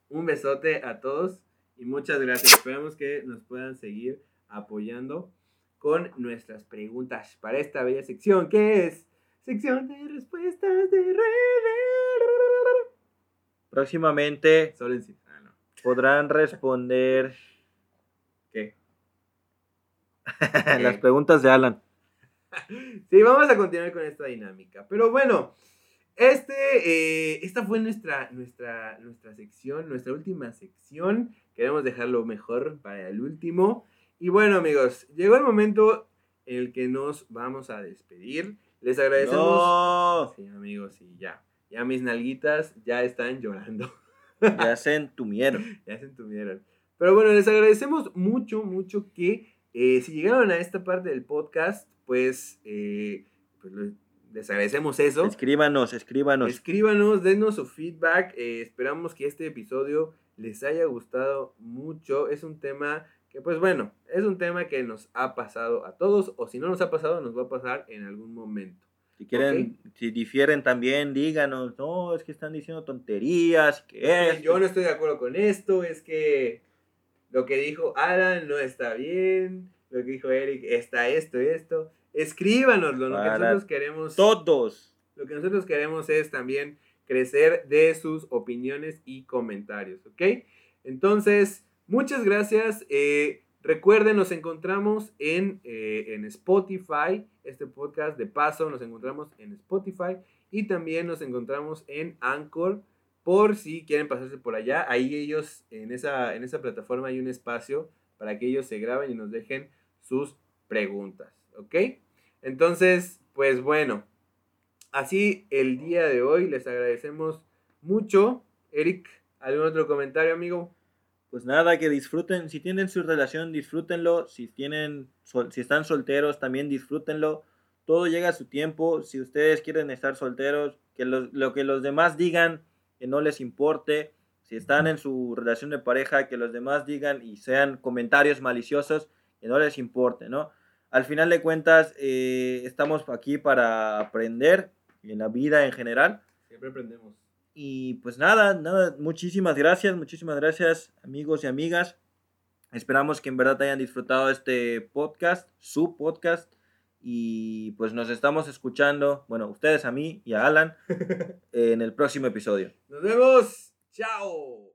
un besote a todos y muchas gracias. Esperamos que nos puedan seguir apoyando con nuestras preguntas para esta bella sección que es sección de respuestas de redes. Próximamente Solo en sí. Ah, no. podrán responder ¿Qué? las preguntas de Alan. Sí, vamos a continuar con esta dinámica. Pero bueno, este, eh, esta fue nuestra, nuestra, nuestra sección, nuestra última sección. Queremos dejarlo mejor para el último. Y bueno, amigos, llegó el momento en el que nos vamos a despedir. Les agradecemos. No, Sí, amigos, y ya. Ya mis nalguitas ya están llorando. ya se entumieron. ya se entuvieron. Pero bueno, les agradecemos mucho, mucho que eh, si llegaron a esta parte del podcast, pues, eh, pues les- agradecemos eso. Escríbanos, escríbanos. Escríbanos, denos su feedback. eh, esperamos que este episodio les haya gustado mucho. Es un tema que, pues bueno, es un tema que nos ha pasado a todos, o si no nos ha pasado, nos va a pasar en algún momento. Si quieren, si difieren también, díganos. No, es que están diciendo tonterías. Que Es Yo no estoy de acuerdo con esto, es que lo que dijo Alan no está bien, lo que dijo Eric está esto y esto. Escríbanoslo, lo que nosotros queremos. Todos. Lo que nosotros queremos es también crecer de sus opiniones y comentarios, ¿ok? Entonces, muchas gracias. eh, recuerden, nos encontramos en, eh, en Spotify. Este podcast de paso nos encontramos en Spotify y también nos encontramos en Anchor. Por si quieren pasarse por allá, ahí ellos, en esa, en esa plataforma hay un espacio para que ellos se graben y nos dejen sus preguntas, ¿ok? Entonces, pues bueno, Así el día de hoy les agradecemos mucho. Eric, ¿algún otro comentario, amigo? Pues nada, que disfruten. Si tienen su relación, disfrútenlo. Si tienen, si están solteros, también disfrútenlo. Todo llega a su tiempo. Si ustedes quieren estar solteros, que lo que los demás digan, que no les importe. Si están en su relación de pareja, que los demás digan y sean comentarios maliciosos, que no les importe, ¿no? Al final de cuentas, eh, estamos aquí para aprender en la vida en general. Siempre aprendemos. Y pues nada, nada, muchísimas gracias, muchísimas gracias amigos y amigas. Esperamos que en verdad hayan disfrutado este podcast, su podcast. Y pues nos estamos escuchando, bueno, ustedes a mí y a Alan en el próximo episodio. Nos vemos. Chao.